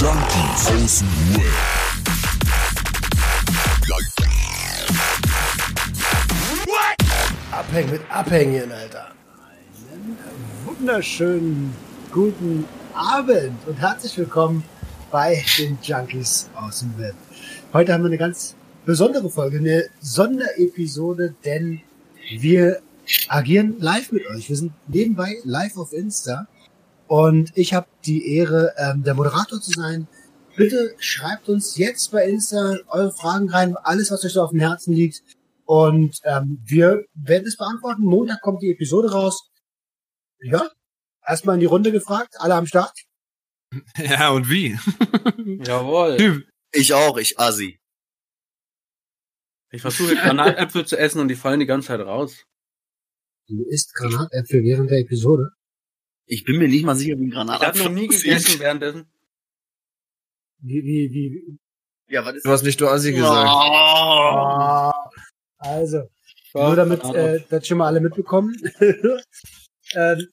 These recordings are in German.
Junkies aus dem Web. Abhängen mit Abhängen, Alter. Einen wunderschönen guten Abend und herzlich willkommen bei den Junkies aus dem Web. Heute haben wir eine ganz besondere Folge, eine Sonderepisode, denn wir agieren live mit euch. Wir sind nebenbei live auf Insta und ich habe die Ehre, ähm, der Moderator zu sein. Bitte schreibt uns jetzt bei Insta eure Fragen rein, alles, was euch so auf dem Herzen liegt. Und ähm, wir werden es beantworten. Montag kommt die Episode raus. Ja, erstmal in die Runde gefragt, alle am Start. Ja, und wie? Jawohl. Ich auch, ich Assi. Ich versuche Granatäpfel zu essen und die fallen die ganze Zeit raus. Du isst Granatäpfel während der Episode. Ich bin mir nicht mal sicher, wie ein Ich habe Granatapfel noch nie aussieht. gegessen währenddessen. Wie, wie, wie, Ja, was ist Du hast nicht du Assi gesagt. Oh. Ah, also, nur damit äh, das schon mal alle mitbekommen. ähm,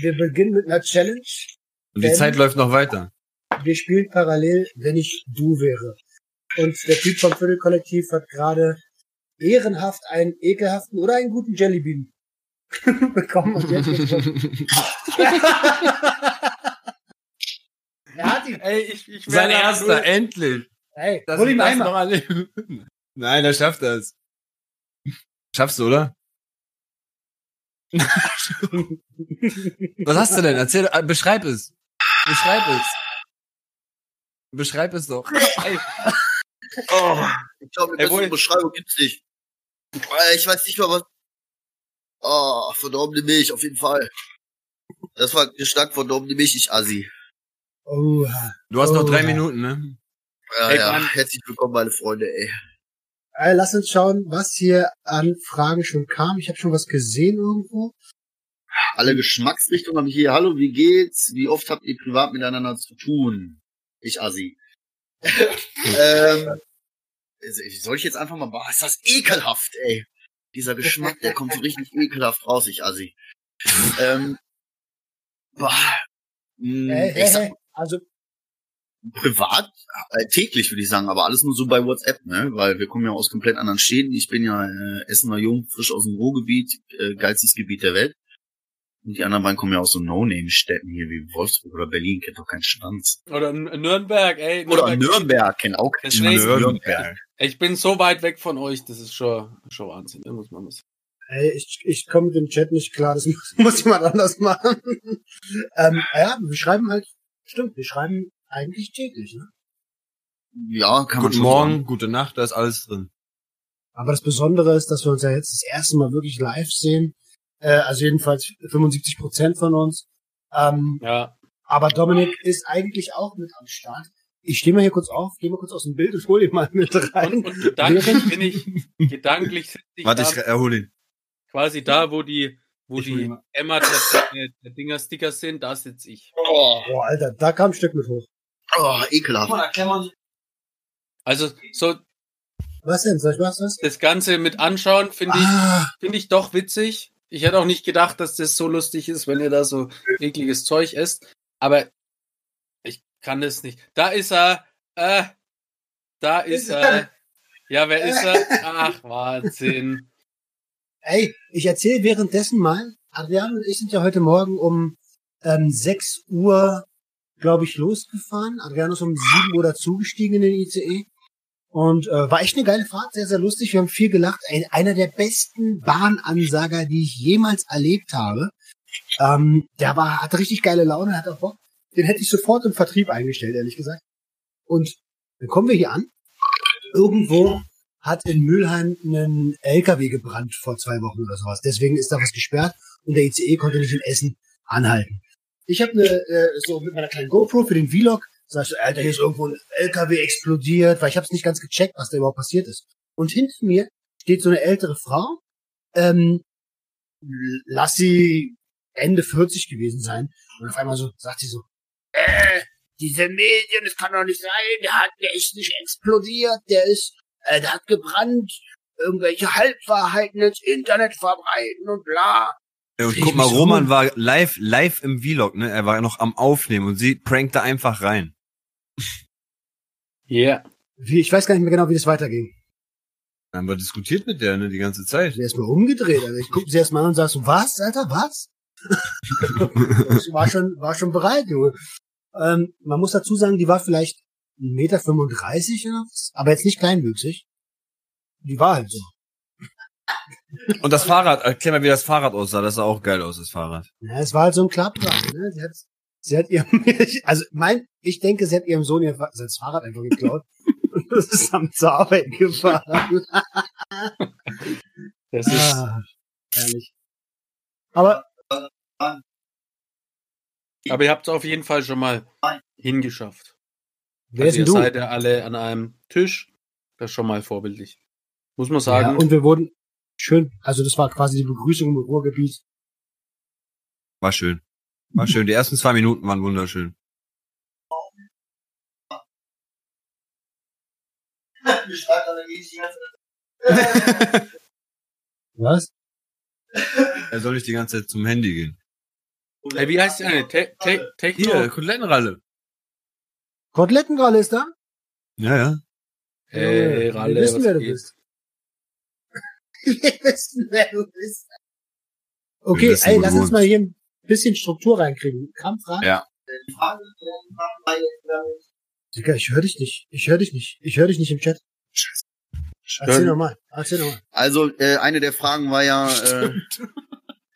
wir beginnen mit einer Challenge. Und die Zeit läuft noch weiter. Wir spielen parallel, wenn ich du wäre. Und der Typ vom Viertelkollektiv hat gerade ehrenhaft einen ekelhaften oder einen guten Jellybean bekommen. Und jetzt er hat ihn. Ey, ich, ich Sein erster, nur- endlich. Hey, Das hol ihn das einmal. Nein, er schafft das. Schaffst du, oder? Was hast du denn? Erzähl, äh, beschreib es. Beschreib es. Beschreib es doch. Ey, Oh. Ich glaube, eine Ey, bessere Beschreibung gibt's nicht. Äh, Ich weiß nicht mal was. Oh, verdorbene Milch, auf jeden Fall. Das war Gestank verdorbene Milch, ich Assi. Oh, Du hast noch Oh, drei ja. Minuten, ne? Ja, Ey, ja. Mann. Herzlich willkommen, meine Freunde, ey. Ey, lass uns schauen, was hier an Fragen schon kam. Ich habe schon was gesehen irgendwo. Alle Geschmacksrichtungen haben hier. Hallo, wie geht's? Wie oft habt ihr privat miteinander zu tun? Ich Assi. ähm, soll ich jetzt einfach mal, boah, ist das ekelhaft, ey. Dieser Geschmack, der kommt so richtig ekelhaft raus, ich Assi. ähm, boah, mh, Hey, ich hey, sag, hey. Also, privat, äh, täglich würde ich sagen, aber alles nur so bei WhatsApp, ne? Weil wir kommen ja aus komplett anderen Städten. Ich bin ja äh, Essener Jung, frisch aus dem Ruhrgebiet, äh, geilstes Gebiet der Welt. Und die anderen beiden kommen ja aus so No-Name-Städten hier wie Wolfsburg oder Berlin, kennt doch keinen Stanz. Oder N- Nürnberg, ey. Oder Nürnberg, kennt auch keinen Nürnberg. Ich bin so weit weg von euch, das ist schon, schon Wahnsinn, muss man was. ey, ich, ich komme mit dem Chat nicht klar. Das muss, muss jemand anders machen. ähm, ja, wir schreiben halt, stimmt, wir schreiben eigentlich täglich, ne? Ja, kann man Guten schon Morgen, sagen. gute Nacht, da ist alles drin. Aber das Besondere ist, dass wir uns ja jetzt das erste Mal wirklich live sehen. Äh, also jedenfalls 75 Prozent von uns. Ähm, Ja. aber Dominik ist eigentlich auch mit am Start. Ich stehe mal hier kurz auf, gehe mal kurz aus dem Bild und hole ihn mal mit rein. Und, und gedanklich bin ich, gedanklich sitze ich Warte, da, ich erhole ihn. quasi da, wo die, wo Ich die. Emma der, der, Dinger Sticker sind, da sitze ich. Oh, Boah, Alter, da kam ein Stück mit hoch. oh, ekelhaft. Also, so, Was denn? Soll ich was? was? das Ganze mit anschauen, finde ich, Ah, finde ich doch witzig. Ich hätte auch nicht gedacht, dass das so lustig ist, wenn ihr da so ekliges Zeug esst. Aber ich kann das nicht. Da ist er. Äh, da ist er. Ja, wer ist er? Ach, Wahnsinn. ey, ich erzähle währenddessen mal. Adrian und ich sind ja heute Morgen um ähm, 6 Uhr, glaube ich, losgefahren. Adrian ist um 7 Uhr dazugestiegen in den ICE. Und äh, war echt eine geile Fahrt, sehr, sehr lustig. Wir haben viel gelacht. Ein, einer der besten Bahnansager, die ich jemals erlebt habe. Ähm, der war, hatte richtig geile Laune, hat auch Bock. Den hätte ich sofort im Vertrieb eingestellt, ehrlich gesagt. Und dann kommen wir hier an. Irgendwo hat in Mülheim einen LKW gebrannt vor zwei Wochen oder sowas. Deswegen ist da was gesperrt und der ICE konnte nicht in Essen anhalten. Ich habe eine, äh, so mit meiner kleinen GoPro für den Vlog, sag ich so, Alter, hier ist irgendwo ein LKW explodiert, weil ich habe es nicht ganz gecheckt, was da überhaupt passiert ist. Und hinter mir steht so eine ältere Frau, ähm, lass sie Ende 40 gewesen sein. Und auf einmal so sagt sie so, äh, diese Medien, das kann doch nicht sein, der hat der ist nicht explodiert, der ist, äh, der hat gebrannt, irgendwelche Halbwahrheiten ins Internet verbreiten und bla. Und Ich guck mal, Roman war live, live im Vlog, ne? Er war noch am Aufnehmen und sie prankte einfach rein. Yeah. Wie, ich weiß gar nicht mehr genau, wie das weiterging. Dann haben wir diskutiert mit der, ne, die ganze Zeit. Der ist mal umgedreht. Also ich gucke sie erst mal an und sag so, was, Alter, was? Ich war schon, war schon bereit, Junge. Ähm, man muss dazu sagen, die war vielleicht 1,35 Meter oder was, aber jetzt nicht kleinwüchsig. Die war halt so. Und das Fahrrad, erklär mal, wie das Fahrrad aussah. Das sah auch geil aus, das Fahrrad. Ja, es war halt so ein Klapprad, ne? Sie hat, sie hat ihrem, also mein, ich denke, sie hat ihrem Sohn ihr, sein Fahrrad einfach geklaut. und das ist am zur Arbeit gefahren. Das ist, ah, ehrlich. Aber aber ihr habt es auf jeden Fall schon mal hingeschafft. wer also ist ihr du? seid ja alle an einem Tisch. Das ist schon mal vorbildlich. Muss man Ja, sagen. und wir wurden schön, also das war quasi die Begrüßung im Ruhrgebiet. War schön. War schön. Die ersten zwei Minuten waren wunderschön. Was? Er soll nicht die ganze Zeit zum Handy gehen. Ey, wie heißt die eine? Te Te Techno? Hier, Kotelettenralle. Kotelettenralle ist da? Ja, ja. Hey, Wir Ralle, wissen, was wer du geht? bist. Wir wissen, wer du bist. Wir Okay, wissen, ey, lass uns mal hier ein bisschen Struktur reinkriegen. Kampfrad? Ja. Digga, ich höre dich nicht. Ich höre dich nicht. Ich höre dich nicht im Chat. Erzähl nochmal. Erzähl nochmal. Also, äh, eine der Fragen war ja, äh,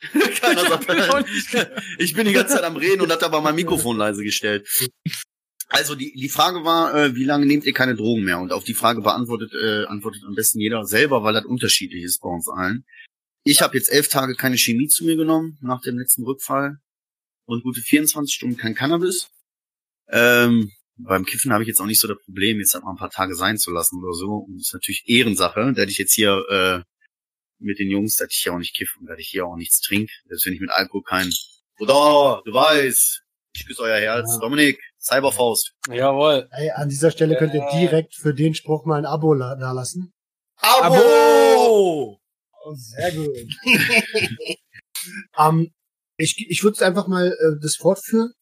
keiner sagt, ich bin die ganze Zeit am Reden und hatte aber mein Mikrofon leise gestellt. Also die, die Frage war, äh, wie lange nehmt ihr keine Drogen mehr? Und auf die Frage beantwortet äh, antwortet am besten jeder selber, weil das unterschiedlich ist bei uns allen. Ich habe jetzt elf Tage keine Chemie zu mir genommen nach dem letzten Rückfall und gute 24 Stunden kein Cannabis. Ähm, beim Kiffen habe ich jetzt auch nicht so das Problem, jetzt halt mal ein paar Tage sein zu lassen oder so. Und das ist natürlich Ehrensache, da ich jetzt hier äh, mit den Jungs, dass ich hier auch nicht kiffe und dass ich hier auch nichts trinke. Selbst wenn ich mit Alkohol kein Bruder, du weißt, ich küsse euer Herz. Ja. Dominik, Cyberfaust. Jawohl. Ey, an dieser Stelle könnt ihr direkt für den Spruch mal ein Abo la- da lassen. Abo! Oh, sehr gut. ähm, ich ich würde einfach mal äh, das fortführen.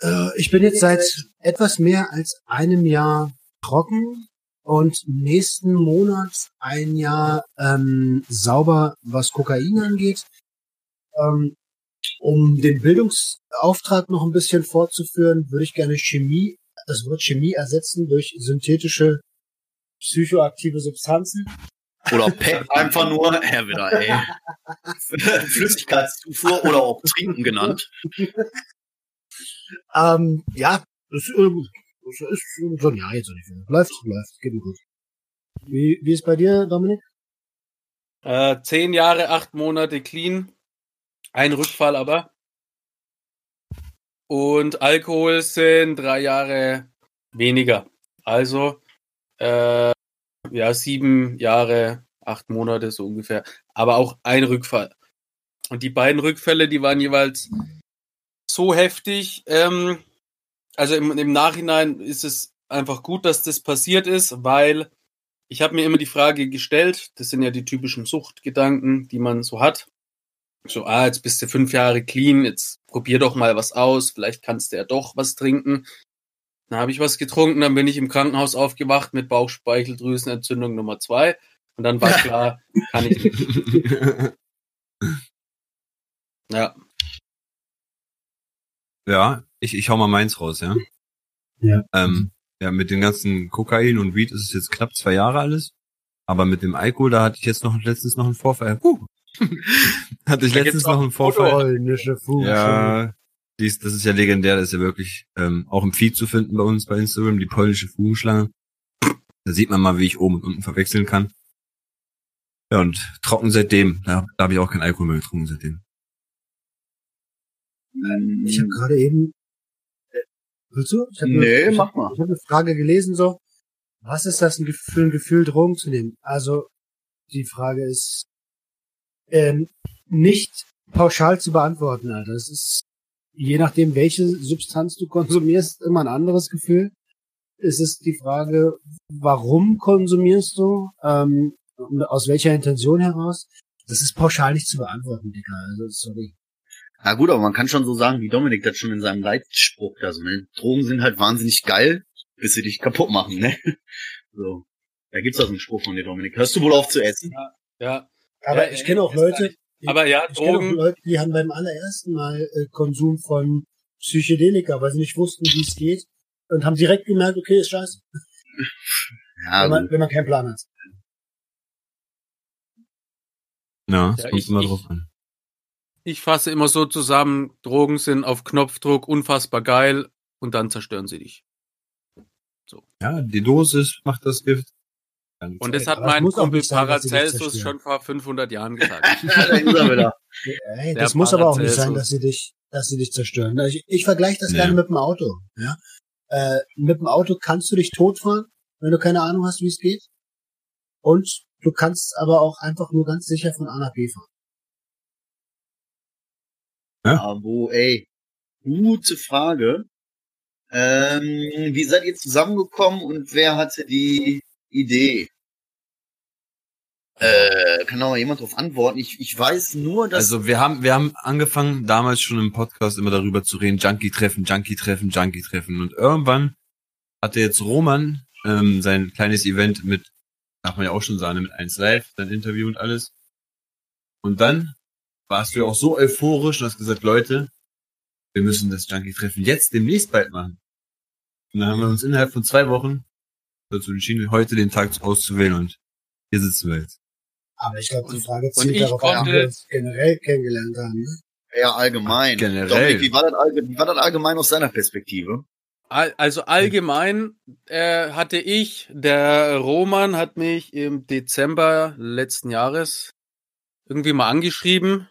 Äh, ich bin jetzt seit etwas mehr als einem Jahr trocken und nächsten Monat ein Jahr ähm, sauber, was Kokain angeht. Ähm, um den Bildungsauftrag noch ein bisschen fortzuführen, würde ich gerne Chemie, das Wort Chemie ersetzen durch synthetische psychoaktive Substanzen. Oder Pep einfach nur, er wieder, ey. Flüssigkeitszufuhr oder auch Trinken genannt. Ähm, ja, das, das ist so Jahr jetzt nicht mehr. Läuft, läuft, geht mir gut. Wie, wie ist bei dir, Dominik? Äh, zehn Jahre, acht Monate clean. Ein Rückfall aber. Und Alkohol sind drei Jahre weniger. Also, äh, ja, sieben Jahre, acht Monate so ungefähr. Aber auch ein Rückfall. Und die beiden Rückfälle, die waren jeweils so heftig. Ähm, also im, im Nachhinein ist es einfach gut, dass das passiert ist, weil ich habe mir immer die Frage gestellt, das sind ja die typischen Suchtgedanken, die man so hat. So, ah, jetzt bist du fünf Jahre clean, jetzt probier doch mal was aus, vielleicht kannst du ja doch was trinken. Dann habe ich was getrunken, dann bin ich im Krankenhaus aufgewacht mit Bauchspeicheldrüsenentzündung Nummer zwei. Und dann war klar, kann ich nicht. Ja, Ja, ich, ich hau mal meins raus, ja. Ja. Ähm, ja, mit dem ganzen Kokain und Weed ist es jetzt knapp zwei Jahre alles. Aber mit dem Alkohol, da hatte ich jetzt noch letztens noch einen Vorfall. Huh. hatte ich Da letztens noch einen Vorfall. Polnische. Ja, dies, das ist ja legendär, das ist ja wirklich ähm, auch im Feed zu finden bei uns bei Instagram, die polnische Fugenschlange. Da sieht man mal, wie ich oben und unten verwechseln kann. Ja, und trocken seitdem. Da, da habe ich auch keinen Alkohol mehr getrunken seitdem. Ich habe gerade eben. Willst du? Ich hab Nee, eine, mach mal. Ich habe eine Frage gelesen, so. Was ist das für ein Gefühl, Drogen zu nehmen? Also, die Frage ist ähm, nicht pauschal zu beantworten, Alter. Das ist, je nachdem, welche Substanz du konsumierst, immer ein anderes Gefühl. Es ist die Frage, warum konsumierst du? Ähm, aus welcher Intention heraus? Das ist pauschal nicht zu beantworten, Digga. Also, sorry. Na gut, aber man kann schon so sagen, wie Dominik das schon in seinem Leitspruch da so, ne? Drogen sind halt wahnsinnig geil, bis sie dich kaputt machen, ne? So. Da gibt's auch so einen Spruch von dir, Dominik. Hörst du wohl auf zu essen? Ja. Aber Ja, ich äh, kenne auch ist Leute, Aber ja, ich kenne auch Drogen, Leute, die haben beim allerersten Mal äh, Konsum von Psychedelika, weil sie nicht wussten, wie es geht und haben direkt gemerkt, okay, ist scheiße, Ja, wenn, man, gut. wenn man keinen Plan hat. Ja, es Ja, kommt ich- immer ich- drauf an. Ich fasse immer so zusammen, Drogen sind auf Knopfdruck unfassbar geil und dann zerstören sie dich. Ja, die Dosis macht das Gift. Und Zeit. das hat aber mein Kumpel sein, Paracelsus schon vor 500 Jahren gesagt. da ist wieder. Ey, Der das muss aber auch nicht sein, dass sie dich, dass sie dich zerstören. Ich, ich vergleiche das Nee. gerne mit dem Auto. Ja? Äh, mit dem Auto kannst du dich totfahren, wenn du keine Ahnung hast, wie es geht. Und du kannst aber auch einfach nur ganz sicher von A nach B fahren. Aber wo, ey, gute Frage. Ähm, wie seid ihr zusammengekommen und wer hatte die Idee? Äh, kann da mal jemand drauf antworten? Ich, ich weiß nur, dass Also wir haben, wir haben angefangen damals schon im Podcast immer darüber zu reden, Junkie-Treffen, Junkie-Treffen, Junkie-Treffen. Und irgendwann hatte jetzt Roman ähm, sein kleines Event mit, darf man ja auch schon sagen, mit 1 Live, sein Interview und alles. Und dann warst du ja auch so euphorisch und hast gesagt, Leute, wir müssen das Junkie-Treffen jetzt demnächst bald machen. Und dann haben wir uns innerhalb von zwei Wochen dazu entschieden, heute den Tag auszuwählen und hier sitzen wir jetzt. Aber ich glaube, die Frage zielt ich darauf ab, wir uns generell kennengelernt haben. Ne? eher allgemein. Generell. Dominik, wie war, das allge- wie war das allgemein aus seiner Perspektive? Al- Also allgemein äh, hatte ich, der Roman hat mich im Dezember letzten Jahres irgendwie mal angeschrieben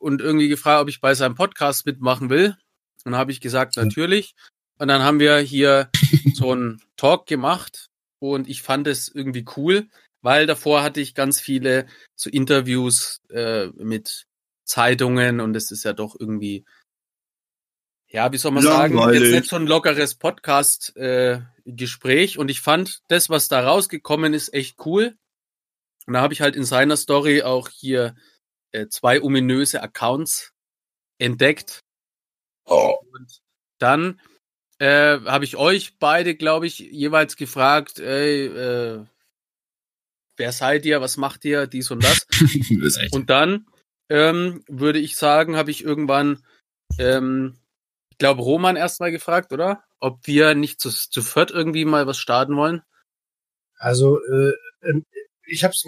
und irgendwie gefragt, ob ich bei seinem Podcast mitmachen will. Und habe ich gesagt, natürlich. Und dann haben wir hier so einen Talk gemacht und ich fand es irgendwie cool, weil davor hatte ich ganz viele so Interviews äh, mit Zeitungen und es ist ja doch irgendwie, ja, wie soll man sagen, jetzt nicht so ein lockeres Podcast-Gespräch und ich fand das, was da rausgekommen ist, echt cool. Und da habe ich halt in seiner Story auch hier äh, zwei ominöse Accounts entdeckt. Oh. Und dann äh, habe ich euch beide, glaube ich, jeweils gefragt, ey, äh, wer seid ihr, was macht ihr, dies und das. Und dann ähm, würde ich sagen, habe ich irgendwann, ähm, ich glaube, Roman erstmal gefragt, oder? Ob wir nicht zu, zu viert irgendwie mal was starten wollen. Also äh, ähm, ich habe es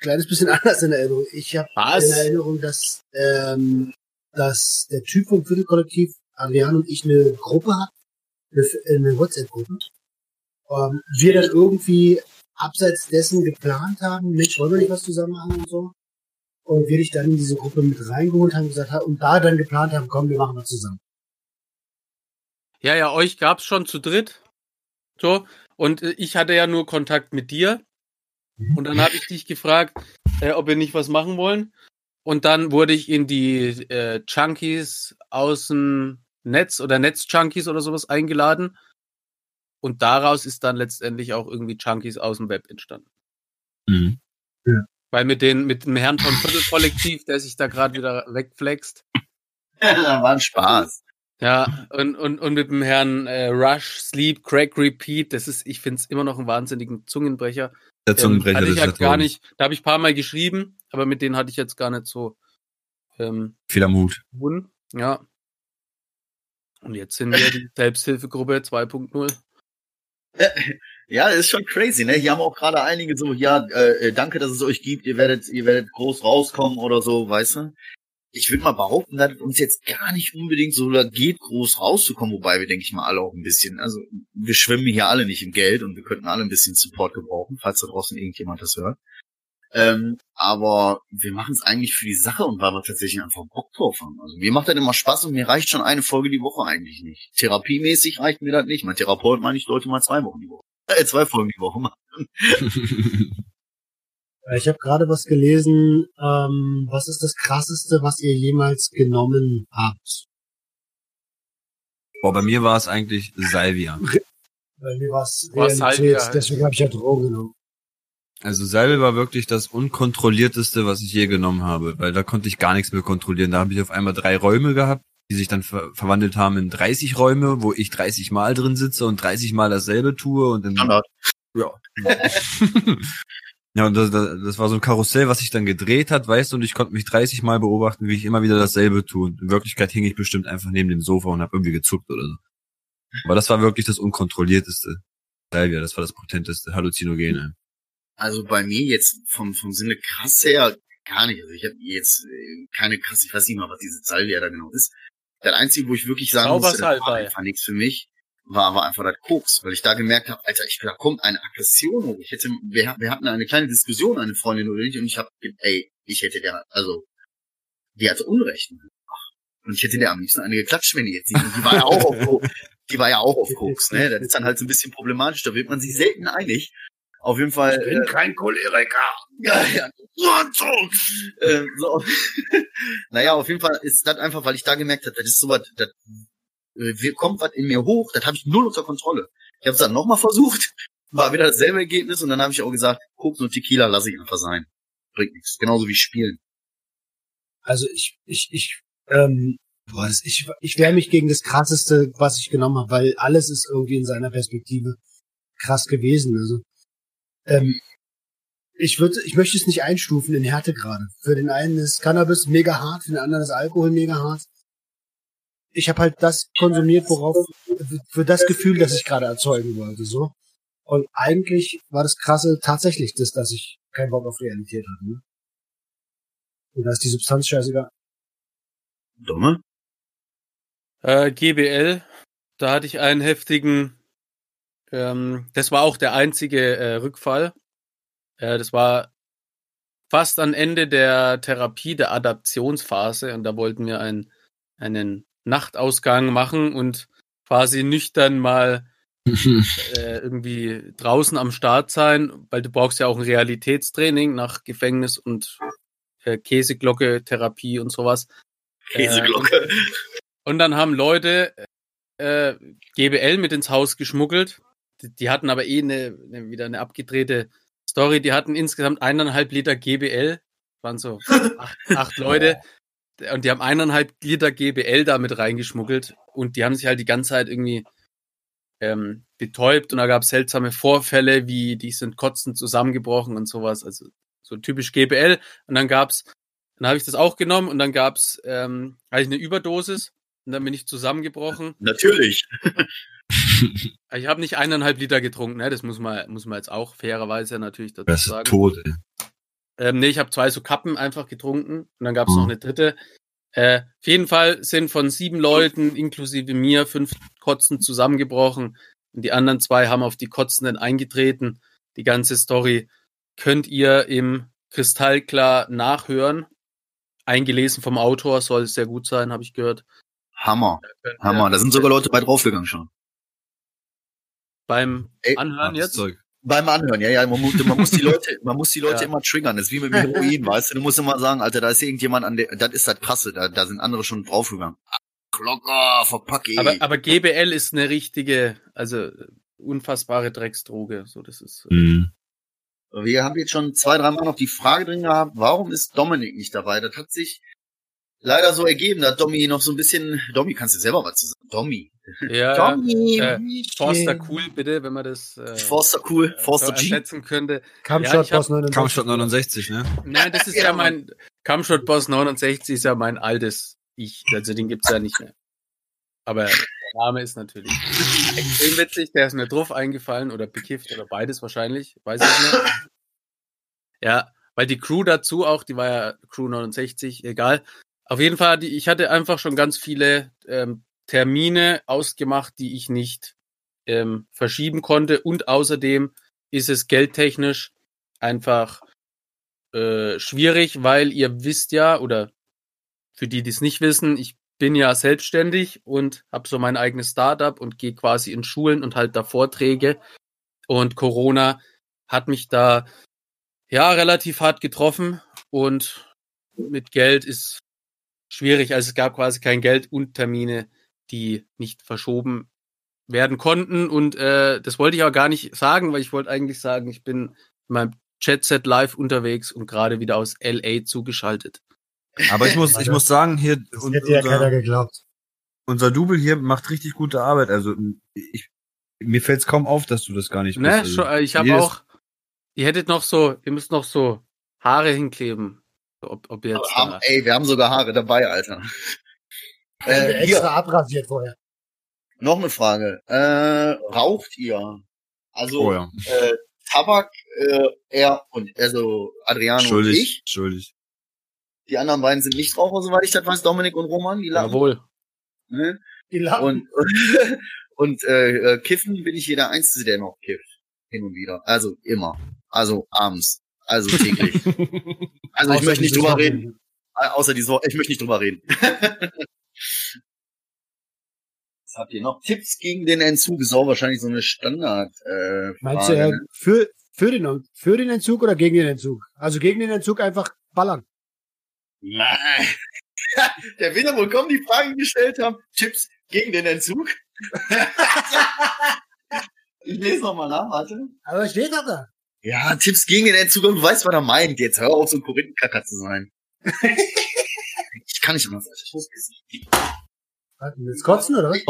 kleines bisschen anders in Erinnerung. Ich habe in Erinnerung, dass, ähm, dass der Typ vom Viertelkollektiv, Adrian und ich, eine Gruppe hatten, eine, eine WhatsApp-Gruppe. Ähm, wir dann irgendwie abseits dessen geplant haben, Mensch, wollen wir nicht was zusammen machen und so. Und wir dich dann in diese Gruppe mit reingeholt haben, gesagt haben, und da dann geplant haben, komm, wir machen was zusammen. Ja, ja, euch gab's schon zu dritt. So. Und äh, ich hatte ja nur Kontakt mit dir. Und dann habe ich dich gefragt, äh, ob wir nicht was machen wollen. Und dann wurde ich in die äh, Junkies aus dem Netz oder Netz-Junkies oder sowas eingeladen. Und daraus ist dann letztendlich auch irgendwie Junkies aus dem Web entstanden. Mhm. Weil mit den, mit dem Herrn vom Viertelkollektiv, der sich da gerade wieder wegflext, war ein Spaß. Ja, und, und, und mit dem Herrn äh, Rush, Sleep, Crack, Repeat, das ist, ich finde es immer noch einen wahnsinnigen Zungenbrecher. Der Zungenbrecher, ähm, hatte ich ist halt ja gar nicht, da habe ich ein paar Mal geschrieben, aber mit denen hatte ich jetzt gar nicht so ähm, Viel am Mut. tun. Ja. Und jetzt sind wir die Selbsthilfegruppe 2.0. Ja, ist schon crazy, ne? Hier haben auch gerade einige so, ja, äh, äh, danke, dass es euch gibt, ihr werdet, ihr werdet groß rauskommen oder so, weißt du? Ich würde mal behaupten, dass es uns jetzt gar nicht unbedingt so da geht, groß rauszukommen, wobei wir, denke ich mal, alle auch ein bisschen, also wir schwimmen hier alle nicht im Geld und wir könnten alle ein bisschen Support gebrauchen, falls da draußen irgendjemand das hört. Ähm, aber wir machen es eigentlich für die Sache und weil wir tatsächlich einfach Bock drauf haben. Also mir macht das immer Spaß und mir reicht schon eine Folge die Woche eigentlich nicht. Therapiemäßig reicht mir das nicht. Mein Therapeut meine ich, sollte mal zwei Wochen die Woche. Äh, zwei Folgen die Woche machen. Ich habe gerade was gelesen. Ähm, was ist das Krasseste, was ihr jemals genommen habt? Boah, bei mir war es eigentlich Salvia. Bei mir war es Was Realität, deswegen habe ich ja Drogen genommen. Also Salbe war wirklich das unkontrollierteste, was ich je genommen habe, weil da konnte ich gar nichts mehr kontrollieren. Da habe ich auf einmal drei Räume gehabt, die sich dann ver verwandelt haben in 30 Räume, wo ich 30 Mal drin sitze und 30 Mal dasselbe tue und dann Standard. ja. ja, und das, das, das war so ein Karussell, was sich dann gedreht hat, weißt du, und ich konnte mich 30 Mal beobachten, wie ich immer wieder dasselbe tue. Und in Wirklichkeit hing ich bestimmt einfach neben dem Sofa und habe irgendwie gezuckt oder so. Aber das war wirklich das unkontrollierteste. Salvia, das war das potenteste Halluzinogene. Also bei mir jetzt vom, vom Sinne krass her gar nicht. Also ich habe jetzt äh, keine krass, ich weiß nicht mal, was diese Salvia da genau ist. Das Einzige, wo ich wirklich sagen musste, das war einfach nichts für mich, war aber einfach das Koks, weil ich da gemerkt habe, Alter, ich, da kommt eine Aggression hoch. Ich hätte, wir, wir hatten eine kleine Diskussion, eine Freundin oder ich, und ich habe, ey, ich hätte der, also, die hatte Unrecht. Und ich hätte der am liebsten eine geklatscht, wenn die jetzt nicht. Und die war ja auch auf Koks. Die war ja auch auf Koks, ne? Das ist dann halt so ein bisschen problematisch, da wird man sich selten einig. Auf jeden Fall. Ich bin äh, kein Choleriker. ja, ja. äh, so. naja, auf jeden Fall ist das einfach, weil ich da gemerkt habe, das ist sowas, das äh, kommt was in mir hoch, das habe ich null unter Kontrolle. Ich habe es dann nochmal versucht, war wieder dasselbe Ergebnis und dann habe ich auch gesagt, Koks und Tequila lasse ich einfach sein. Bringt nichts. Genauso wie Spielen. Also ich, ich, ich, ähm, boah, ich, ich wehre mich gegen das krasseste, was ich genommen habe, weil alles ist irgendwie in seiner Perspektive krass gewesen. Also ähm, ich würde, ich möchte es nicht einstufen in Härtegrade. Für den einen ist Cannabis mega hart, für den anderen ist Alkohol mega hart. Ich habe halt das konsumiert, worauf für das Gefühl, das ich gerade erzeugen wollte, so. Und eigentlich war das Krasse tatsächlich das, dass ich keinen Bock auf Realität hatte. Ne? Und da ist die Substanz scheißegal. Dumme? Äh, GBL, da hatte ich einen heftigen, ähm, das war auch der einzige äh, Rückfall. Äh, das war fast am Ende der Therapie, der Adaptionsphase und da wollten wir einen, einen Nachtausgang machen und quasi nüchtern mal äh, irgendwie draußen am Start sein, weil du brauchst ja auch ein Realitätstraining nach Gefängnis und äh, Käseglocke, Therapie und sowas. Käseglocke. Und dann haben Leute äh, GBL mit ins Haus geschmuggelt. Die, die hatten aber eh eine, eine, wieder eine abgedrehte Story. Die hatten insgesamt eineinhalb Liter GBL. Waren so acht, acht Leute. Und die haben eineinhalb Liter GBL da mit reingeschmuggelt. Und die haben sich halt die ganze Zeit irgendwie ähm, betäubt. Und da gab es seltsame Vorfälle, wie die sind kotzend zusammengebrochen und sowas. Also so typisch GBL. Und dann gab's, dann habe ich das auch genommen und dann gab's, ähm, hatte ich eine Überdosis und dann bin ich zusammengebrochen. Natürlich. Ich habe nicht eineinhalb Liter getrunken, ne? Das muss man, muss man jetzt auch fairerweise natürlich dazu Das ist sagen. tot, ey. Ähm, nee, ich habe zwei so Kappen einfach getrunken und dann gab's Mhm. noch eine dritte. Äh, auf jeden Fall sind von sieben Leuten, inklusive mir, fünf Kotzen zusammengebrochen und die anderen zwei haben auf die Kotzenden eingetreten. Die ganze Story könnt ihr im Kristallklar nachhören. Eingelesen vom Autor, soll sehr gut sein, habe ich gehört. Hammer. Ihr Hammer. Da sind sogar Leute bei draufgegangen schon. beim Ey, Anhören jetzt. Zeug. Beim Anhören, ja, ja, man muss, man muss die Leute, man muss die Leute Ja. immer triggern. Das ist wie mit dem Heroin, weißt du? Du musst immer sagen, Alter, da ist irgendjemand an der, das ist das Krasse, da, da sind andere schon draufgegangen. Ach, locker, verpacke. Aber, aber GBL ist eine richtige, also unfassbare Drecksdroge. So, das ist. äh, Mhm. Wir haben jetzt schon zwei, dreimal noch die Frage drin gehabt, warum ist Dominik nicht dabei? Das hat sich leider so ergeben, da hat Domi noch so ein bisschen, Domi, kannst du selber was zu sagen? Domi. Ja, Domi. äh, Forster cool, bitte, wenn man das äh, Forster cool, Forster G. ersetzen könnte. Kampfshot Ja, Boss 69. Kampfshot 69, ne? Nein, das ist ja mein Kampfshot Boss 69 ist ja mein altes Ich. Also den gibt's ja nicht mehr. Aber der Name ist natürlich extrem witzig. Der ist mir drauf eingefallen oder bekifft oder beides wahrscheinlich. Weiß ich nicht. Ja, weil die Crew dazu auch, die war ja Crew 69, egal. Auf jeden Fall, ich hatte einfach schon ganz viele ähm, Termine ausgemacht, die ich nicht ähm, verschieben konnte. Und außerdem ist es geldtechnisch einfach äh, schwierig, weil ihr wisst ja, oder für die, die es nicht wissen, ich bin ja selbstständig und habe so mein eigenes Startup und gehe quasi in Schulen und halt da Vorträge. Und Corona hat mich da ja relativ hart getroffen und mit Geld ist schwierig. Also es gab quasi kein Geld und Termine, die nicht verschoben werden konnten. Und äh, das wollte ich auch gar nicht sagen, weil ich wollte eigentlich sagen, ich bin in meinem Jet Set Live unterwegs und gerade wieder aus LA zugeschaltet. Aber ich muss, ich muss sagen, hier, Das un- hätte ja keiner unser, geglaubt. unser Double hier macht richtig gute Arbeit. Also, ich, mir fällt es kaum auf, dass du das gar nicht Ne, bist. Also, äh, ich habe auch, ihr hättet noch so, ihr müsst noch so Haare hinkleben. Ob, ob jetzt Haben, da, ey, wir haben sogar Haare dabei, Alter. Äh, Äh, extra hier, abrasiert vorher. noch eine Frage. Äh, raucht ihr? Also, Oh ja. äh, Tabak, äh, er und, also Adriano und ich. schuldig. Die anderen beiden sind nicht Raucher, soweit ich das weiß, Dominik und Roman, die Lappen. jawohl. Ne? Die Lappen. Und, und äh, äh, kiffen bin ich jeder Einzige, der noch kifft. Hin und wieder. Also immer. Also abends. Also täglich. Also ich möchte nicht drüber reden. Außer diese Woche. Ich möchte nicht drüber reden. Was habt ihr noch? Tipps gegen den Entzug ist auch wahrscheinlich so eine Standard. Äh, Meinst du, äh, ne? für, für, den, für den Entzug oder gegen den Entzug? Also gegen den Entzug einfach ballern. Nein. Der will ja wohl kommen, die Fragen gestellt haben. Tipps gegen den Entzug? ich lese nochmal nach, warte. Aber steht doch da? Ja, Tipps gegen den Entzug und du weißt, was er meint. Jetzt hör auf, so ein Korinthenkacker zu sein. ich kann nicht anders. Ich muss essen. Was, Jetzt kotzen oder was?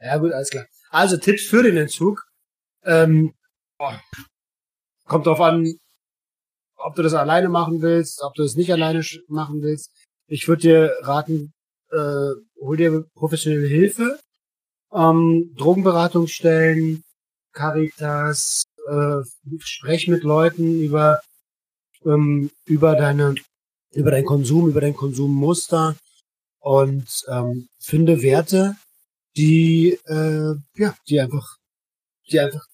Ja gut, alles klar. Also Tipps für den Entzug. Ähm, boah, kommt drauf an, ob du das alleine machen willst, ob du das nicht alleine machen willst. Ich würde dir raten, äh, hol dir professionelle Hilfe, ähm, Drogenberatungsstellen, Caritas, äh, sprech mit Leuten über ähm, über deine über deinen Konsum, über dein Konsummuster und ähm, finde Werte, die äh, ja, die einfach, die einfach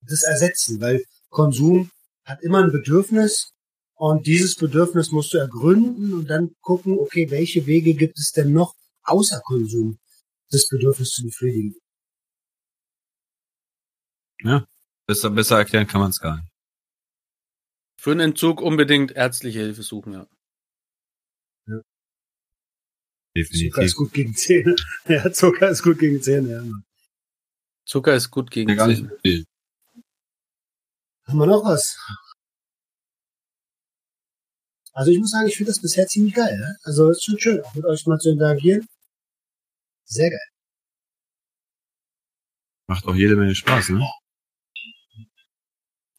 das ersetzen, weil Konsum hat immer ein Bedürfnis und dieses Bedürfnis musst du ergründen und dann gucken, okay, welche Wege gibt es denn noch außer Konsum, das Bedürfnis zu befriedigen. Besser, besser erklären kann man es gar nicht. Für einen Entzug unbedingt ärztliche Hilfe suchen, ja. Zucker Definitiv. ist gut gegen Zähne. Ja, Zucker ist gut gegen Zähne. Ja. Zucker ist gut gegen Ja, gar nicht Zähne. viel. Haben wir noch was? Also ich muss sagen, ich finde das bisher ziemlich geil. Ne? Also ist schon schön, auch mit euch mal zu interagieren. Sehr geil. Macht auch jede Menge Spaß, ne?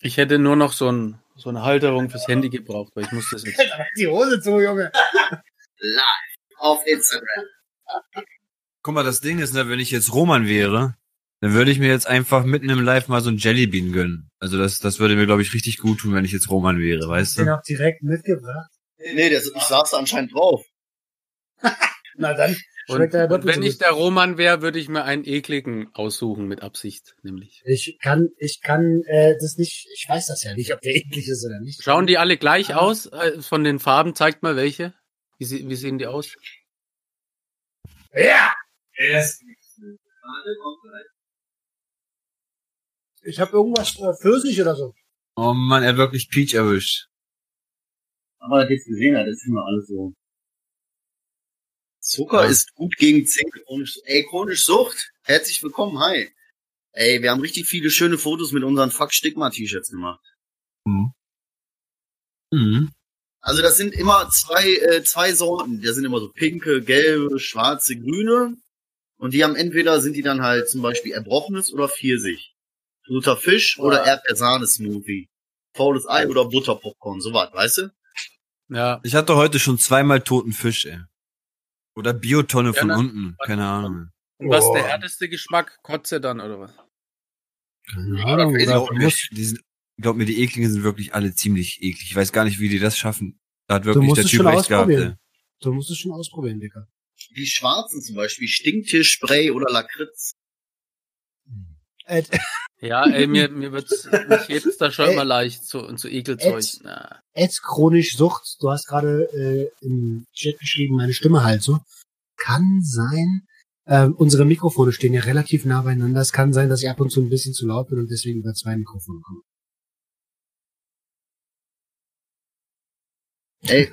Ich hätte nur noch so, ein, so eine Halterung fürs Handy gebraucht, weil ich muss das jetzt. Die Hose zu, Junge. Live auf Instagram. Guck mal, das Ding ist, ne, wenn ich jetzt Roman wäre, dann würde ich mir jetzt einfach mitten im Live mal so ein Jellybean gönnen. Also das, das würde mir, glaube ich, richtig gut tun, wenn ich jetzt Roman wäre, weißt Den du? auch direkt mitgebracht. Nee, der, ich saß da anscheinend drauf. Na dann Und, ja und wenn ich der Roman wäre, würde ich mir einen ekligen aussuchen mit Absicht, nämlich. Ich kann, ich kann äh, das nicht, ich weiß das ja nicht, ob der eklig ist oder nicht. Schauen die alle gleich Ja. aus? Äh, Von den Farben zeigt mal welche. Wie, sie, wie sehen die aus? Ja! Ich habe irgendwas äh, Pfirsich oder so. Oh Mann, er hat wirklich Peach erwischt. Aber das jetzt gesehen hat, das ist immer alles so. Zucker Ja. ist gut gegen Zink. Chronisch, ey, chronisch Sucht. Herzlich willkommen, hi. Ey, wir haben richtig viele schöne Fotos mit unseren Fuck Stigma T-Shirts gemacht. Mhm. Mhm. Also das sind immer zwei, äh, zwei Sorten. Da sind immer so pinke, gelbe, schwarze, grüne. Und die haben entweder sind die dann halt zum Beispiel Erbrochenes oder Pfirsich. Guter Fisch oder Erdbeersahne-Smoothie. Faules Ei oder Butterpopcorn, sowas, weißt du? Ja, Ich hatte heute schon zweimal toten Fisch, ey. Oder Biotonne von Ja, unten. Keine Ahnung. und was ist der härteste Geschmack? Kotze dann, oder was? Keine Ahnung. auch du musst, Die sind, glaub mir, die ekligen sind wirklich alle ziemlich eklig. Ich weiß gar nicht, wie die das schaffen. Da hat wirklich der Typ schon recht gehabt, ausprobieren. ey. du musst es schon ausprobieren, Dicker. Die schwarzen zum Beispiel, Stinktier-Spray oder Lakritz. Ed, Ja, ey, mir, mir wird's, mich hebt's da schon mal leicht, so, und so Ekelzeug. Ed chronisch Sucht. Du hast gerade äh, im Chat geschrieben, meine Stimme halt so. Kann sein. Ähm, unsere Mikrofone stehen ja relativ nah beieinander. Es kann sein, dass ich ab und zu ein bisschen zu laut bin und deswegen über zwei Mikrofone komme. Ey,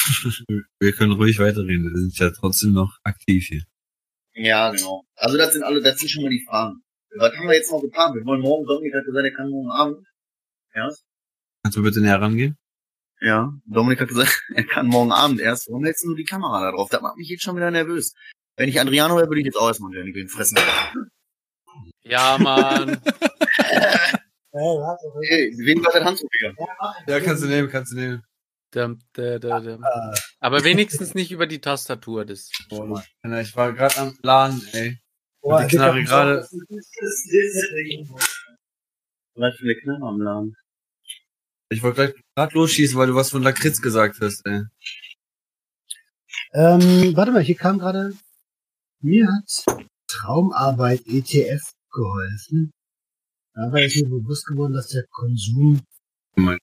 Wir können ruhig weiterreden. Wir sind ja trotzdem noch aktiv hier. Ja, genau. Also das sind alle, das sind schon mal die Fragen. was haben wir jetzt noch geplant? Wir wollen morgen, Dominik hat gesagt, er kann morgen Abend. Ja? Kannst du bitte näher rangehen? Ja, Dominik hat gesagt, er kann morgen Abend erst. Warum hältst du die Kamera da drauf? Das macht mich jetzt schon wieder nervös. Wenn ich Adriano wäre, würde ich jetzt auch erstmal den fressen. Ja, Mann. Äh, warte. Hey, wen war das Handtuch wieder? Ja, kannst du nehmen, kannst du nehmen. Dum, da, da, dum. Äh, Aber wenigstens nicht über die Tastatur. Das Boah, Ich war gerade am Plan, ey. boah, die Knarre gerade- Was für eine Knarre am Laden. Ich wollte gerade losschießen, weil du was von Lakritz gesagt hast, ey. Ähm, warte mal, hier kam gerade, mir hat Traumarbeit ETF geholfen. Dabei ist mir bewusst geworden, dass der Konsum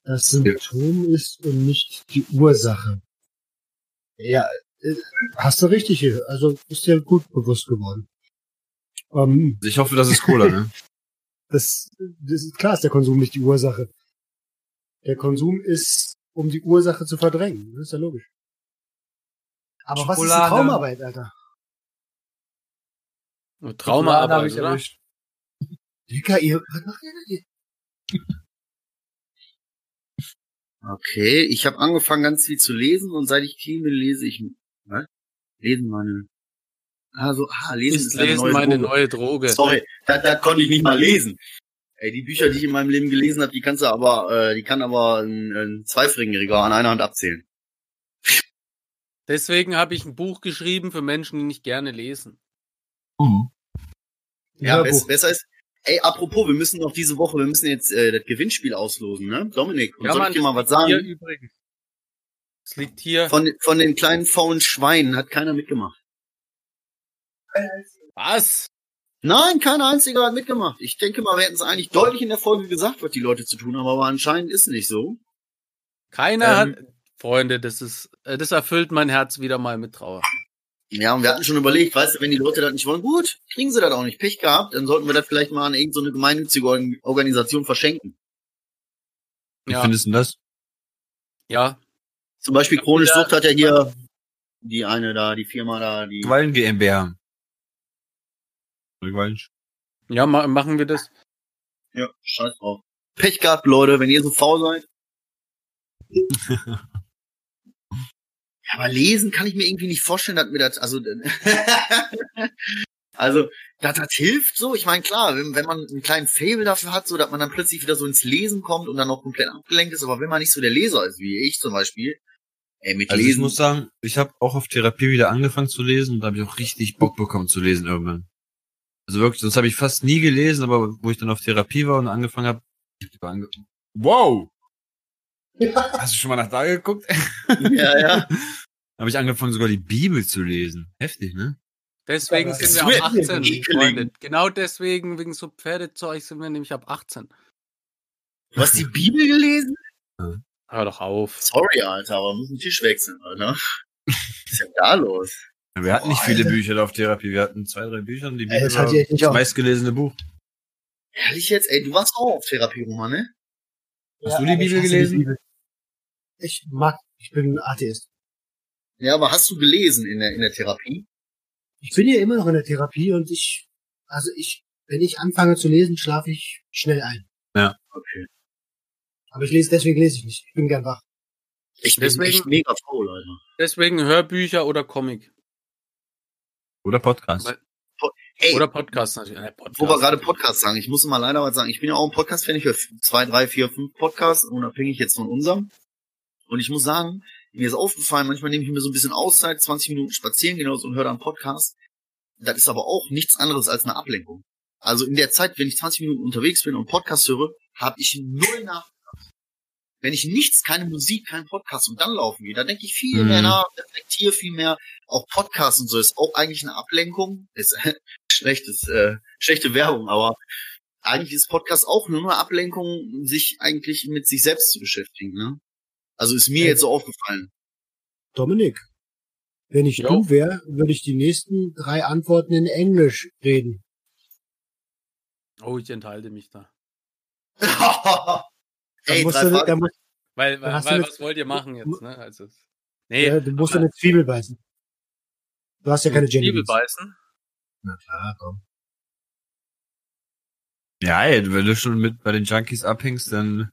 das Symptom ist und nicht die Ursache. Ja, äh, hast du richtig hier. Also ist dir gut bewusst geworden. Ähm, Ich hoffe, das ist Cola, ne? das, das ist klar, ist der Konsum nicht die Ursache. Der Konsum ist, um die Ursache zu verdrängen. Das ist ja logisch. Aber was ist die Schokolade. Traumarbeit, Alter? Schokolade ich oder? Dicker, ihr, was macht ihr denn hier? Okay, ich habe angefangen ganz viel zu lesen und seit ich Team bin, lese ich was? Lesen meine also ah, lesen Ist ist lesen neue meine Droge. neue Droge. Sorry, da, da konnte ich nicht mal lesen. Ey, die Bücher, die ich in meinem Leben gelesen habe, die kannst du aber, äh, die kann aber ein, ein Zweifringjähriger an einer Hand abzählen. Deswegen habe ich ein Buch geschrieben für Menschen, die nicht gerne lesen. Mhm. Ja, besser ist. Ey, apropos, wir müssen noch diese Woche, wir müssen jetzt äh, das Gewinnspiel auslosen, ne? Dominik, und soll ich dir mal was sagen? Hier übrigens. Es liegt hier. Von, von den kleinen faulen Schweinen hat keiner mitgemacht. Was? Nein, kein einziger hat mitgemacht. Ich denke mal, wir hätten es eigentlich deutlich in der Folge gesagt, was die Leute zu tun haben, aber anscheinend ist nicht so. Keiner Ähm. hat. Freunde, das ist, äh, das erfüllt mein Herz wieder mal mit Trauer. Ja, und wir hatten schon überlegt, weißt du, wenn die Leute das nicht wollen, gut, kriegen sie das auch nicht. Pech gehabt, dann sollten wir das vielleicht mal an irgendeine so gemeinnützige Organ- Organisation verschenken. Wie Ja. findest du das? Ja, Zum Beispiel Chronisch Ja. Sucht hat ja hier die eine da, die Firma da, die. Quallen GmbH. Ja, ma machen wir das. Ja, scheiß drauf. Pech gehabt, Leute, wenn ihr so faul seid. Aber lesen kann ich mir irgendwie nicht vorstellen, dass mir das, also, also, dass das hilft so. Ich meine, klar, wenn, wenn man einen kleinen Fable dafür hat, so, dass man dann plötzlich wieder so ins Lesen kommt und dann noch komplett abgelenkt ist, aber wenn man nicht so der Leser ist, wie ich zum Beispiel, ey, mit Also ich Lesen, muss sagen, ich habe auch auf Therapie wieder angefangen zu lesen und da habe ich auch richtig Bock bekommen zu lesen irgendwann. Also wirklich, sonst habe ich fast nie gelesen, aber wo ich dann auf Therapie war und angefangen habe, ange Hast du schon mal nach da geguckt? ja, ja. habe ich angefangen, sogar die Bibel zu lesen. Heftig, ne? Deswegen sind wir ab 18, ekelig. Freunde. Genau deswegen, wegen so Pferdezeug, sind wir nämlich ab 18. Du hast die Bibel gelesen? Hör doch auf. Sorry, Alter, aber muss den Tisch wechseln, Alter. Was ist denn da los? Wir hatten nicht Boah, viele Alter. Bücher da auf Therapie. Wir hatten zwei, drei Bücher und die Ey, Bibel das war das auch. meistgelesene Buch. Ehrlich jetzt? Ey, du warst auch auf Therapie, Roman, ne? Hast du die Bibel gelesen? Bibel. Ich mag, ich bin Atheist. Ja, aber hast du gelesen in der, in der Therapie? Ich bin ja immer noch in der Therapie und ich, also ich, wenn ich anfange zu lesen, schlafe ich schnell ein. Okay. Aber ich lese, deswegen lese ich nicht. Ich bin gern wach. Ich bin Deswegen- echt mega faul, Alter. Deswegen Hörbücher oder Comic. Oder Podcast. Weil- Ey, Oder Podcast natürlich. Äh, Podcast. wo wir gerade Podcast sagen, ich muss mal leider was sagen. Ich bin ja auch ein Podcast-Fan, ich höre zwei, drei, vier, fünf Podcasts, unabhängig jetzt von unserem. Und ich muss sagen, mir ist aufgefallen, manchmal nehme ich mir so ein bisschen Auszeit, 20 Minuten spazieren gehen und höre dann einen Podcast. Das ist aber auch nichts anderes als eine Ablenkung. Also in der Zeit, wenn ich 20 Minuten unterwegs bin und Podcast höre, habe ich null nachgedacht. Wenn ich nichts, keine Musik, kein Podcast und dann laufen gehe, da denke ich viel Mhm. mehr nach, reflektiere viel mehr. Auch Podcast und so ist auch eigentlich eine Ablenkung. Ist schlechtes, äh, schlechte Werbung, aber eigentlich ist Podcast auch nur eine Ablenkung, sich eigentlich mit sich selbst zu beschäftigen. Ne? Also ist mir Ja. jetzt so aufgefallen. Dominik, wenn ich Jo. du wäre, würde ich die nächsten drei Antworten in Englisch reden. Oh, ich enthalte mich da. Ey, musst drei du, dann musst, Weil, weil, weil was wollt ihr machen jetzt, ne? Also, nee, ja, du musst aber- in eine Zwiebel beißen. Du hast ja keine Jenny. Zwiebel beißen. Na klar, komm. Ja, ey, wenn du schon mit bei den Junkies abhängst, dann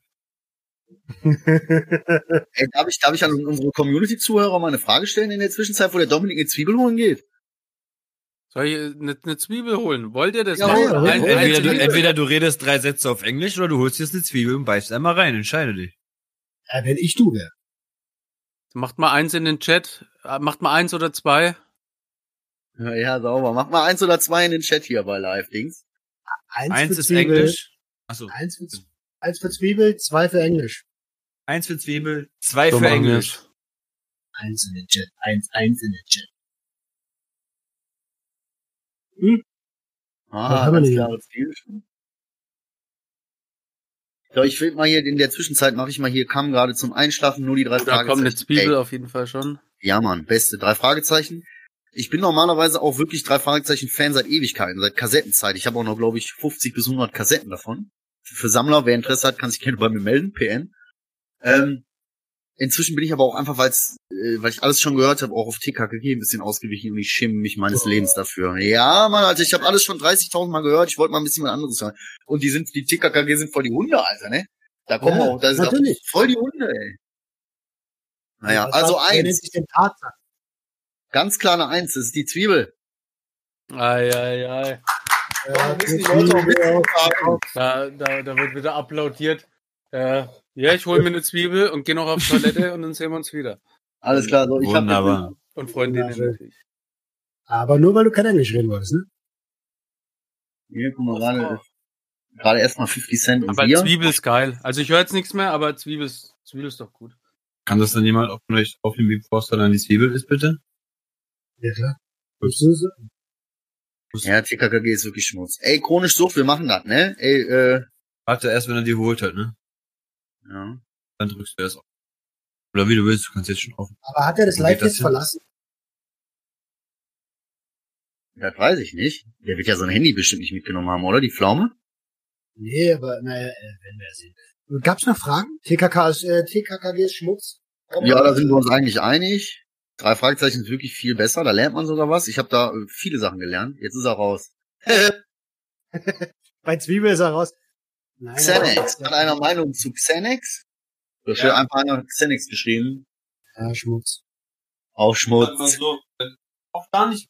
Ey, darf ich, darf ich an unsere Community-Zuhörer mal eine Frage stellen in der Zwischenzeit, wo der Dominik eine Zwiebel holen geht? Soll ich eine, eine Zwiebel holen? Wollt ihr das? Ja, hol. eine entweder du, entweder du redest drei Sätze auf Englisch oder du holst jetzt eine Zwiebel und beißt einmal rein. Entscheide dich. Ja, wenn ich du wäre. Macht mal eins in den Chat. Äh, Macht mal eins oder zwei. Ja, ja, sauber. Mach mal eins oder zwei in den Chat hier bei Live-Dings. Eins, Eins für ist Zwiebel, Englisch. Achso. Eins für, eins für Zwiebel, zwei für Englisch. Eins für Zwiebel, zwei So für Englisch. Eins in den Chat. Eins, eins in den Chat. Was Ah, haben wir klares Ziel. So, ich will mal hier, in der Zwischenzeit mache ich mal hier, kam gerade zum Einschlafen nur die drei Da kommt eine Fragezeichen. Zwiebel Ey, auf jeden Fall schon. Ja, Mann, beste drei Fragezeichen. Ich bin normalerweise auch wirklich drei Fragezeichen Fan seit Ewigkeiten, seit Kassettenzeit. Ich habe auch noch, glaube ich, 50 bis 100 Kassetten davon. Für Sammler, wer Interesse hat, kann sich gerne bei mir melden, PN. Ähm, inzwischen bin ich aber auch einfach, weil's, äh, weil ich alles schon gehört habe, auch auf TKKG ein bisschen ausgewichen und ich schäme mich meines Lebens dafür. Ja, Mann, Alter, ich habe alles schon 30.000 Mal gehört. Ich wollte mal ein bisschen was anderes hören. Und die sind, die TKKG sind voll die Hunde, Alter, ne? Da kommen Ja, auch, da ist natürlich. voll die Hunde, ey. Naja, Was also wer nennt eins. sich Tarzan? Ganz klar eine Eins, das ist die Zwiebel. Ei, ei, ei. Ja, Da, da, da wird wieder applaudiert. Äh, ja, ich hole mir eine Zwiebel und gehe noch auf Toilette und dann sehen wir uns wieder. Alles klar, so, ich hab Wunderbar. Und Freundinnen Ja, natürlich. Aber nur weil du kein Englisch reden wolltest, ne? Hier, guck mal, gerade, gerade erstmal 50 Cent und Aber Bier. Zwiebel ist geil. Also ich höre jetzt nichts mehr, aber Zwiebel ist, Zwiebel ist doch gut. Kann das dann jemand euch aufnehmen, wie Forster dann die Zwiebel ist, bitte? Ja, klar. Ja, TKKG ist wirklich Schmutz. Ey, chronisch Sucht, wir machen das, ne? Ey, äh, Warte erst, wenn er die geholt hat, ne? Ja. Dann drückst du erst auf. Oder wie du willst, du kannst jetzt schon auf. Aber hat er das Live jetzt hin? verlassen? Das weiß ich nicht. Der wird ja sein Handy bestimmt nicht mitgenommen haben, oder? Die Pflaume? Nee, aber naja, äh, wenn wir sehen. Gab's noch Fragen? TKK ist, äh, TKKG ist Schmutz? Ja, da sind wir uns eigentlich einig. Drei Fragezeichen ist wirklich viel besser, da lernt man sogar was. Ich habe da äh, viele Sachen gelernt. Jetzt ist er raus. Bei Zwiebel ist er raus. Nein, Xenex. aber- Hat einer Meinung zu Xenex? Da steht einfach einer Xenex geschrieben. Ja, Schmutz. Auch Schmutz. so, auch gar nicht.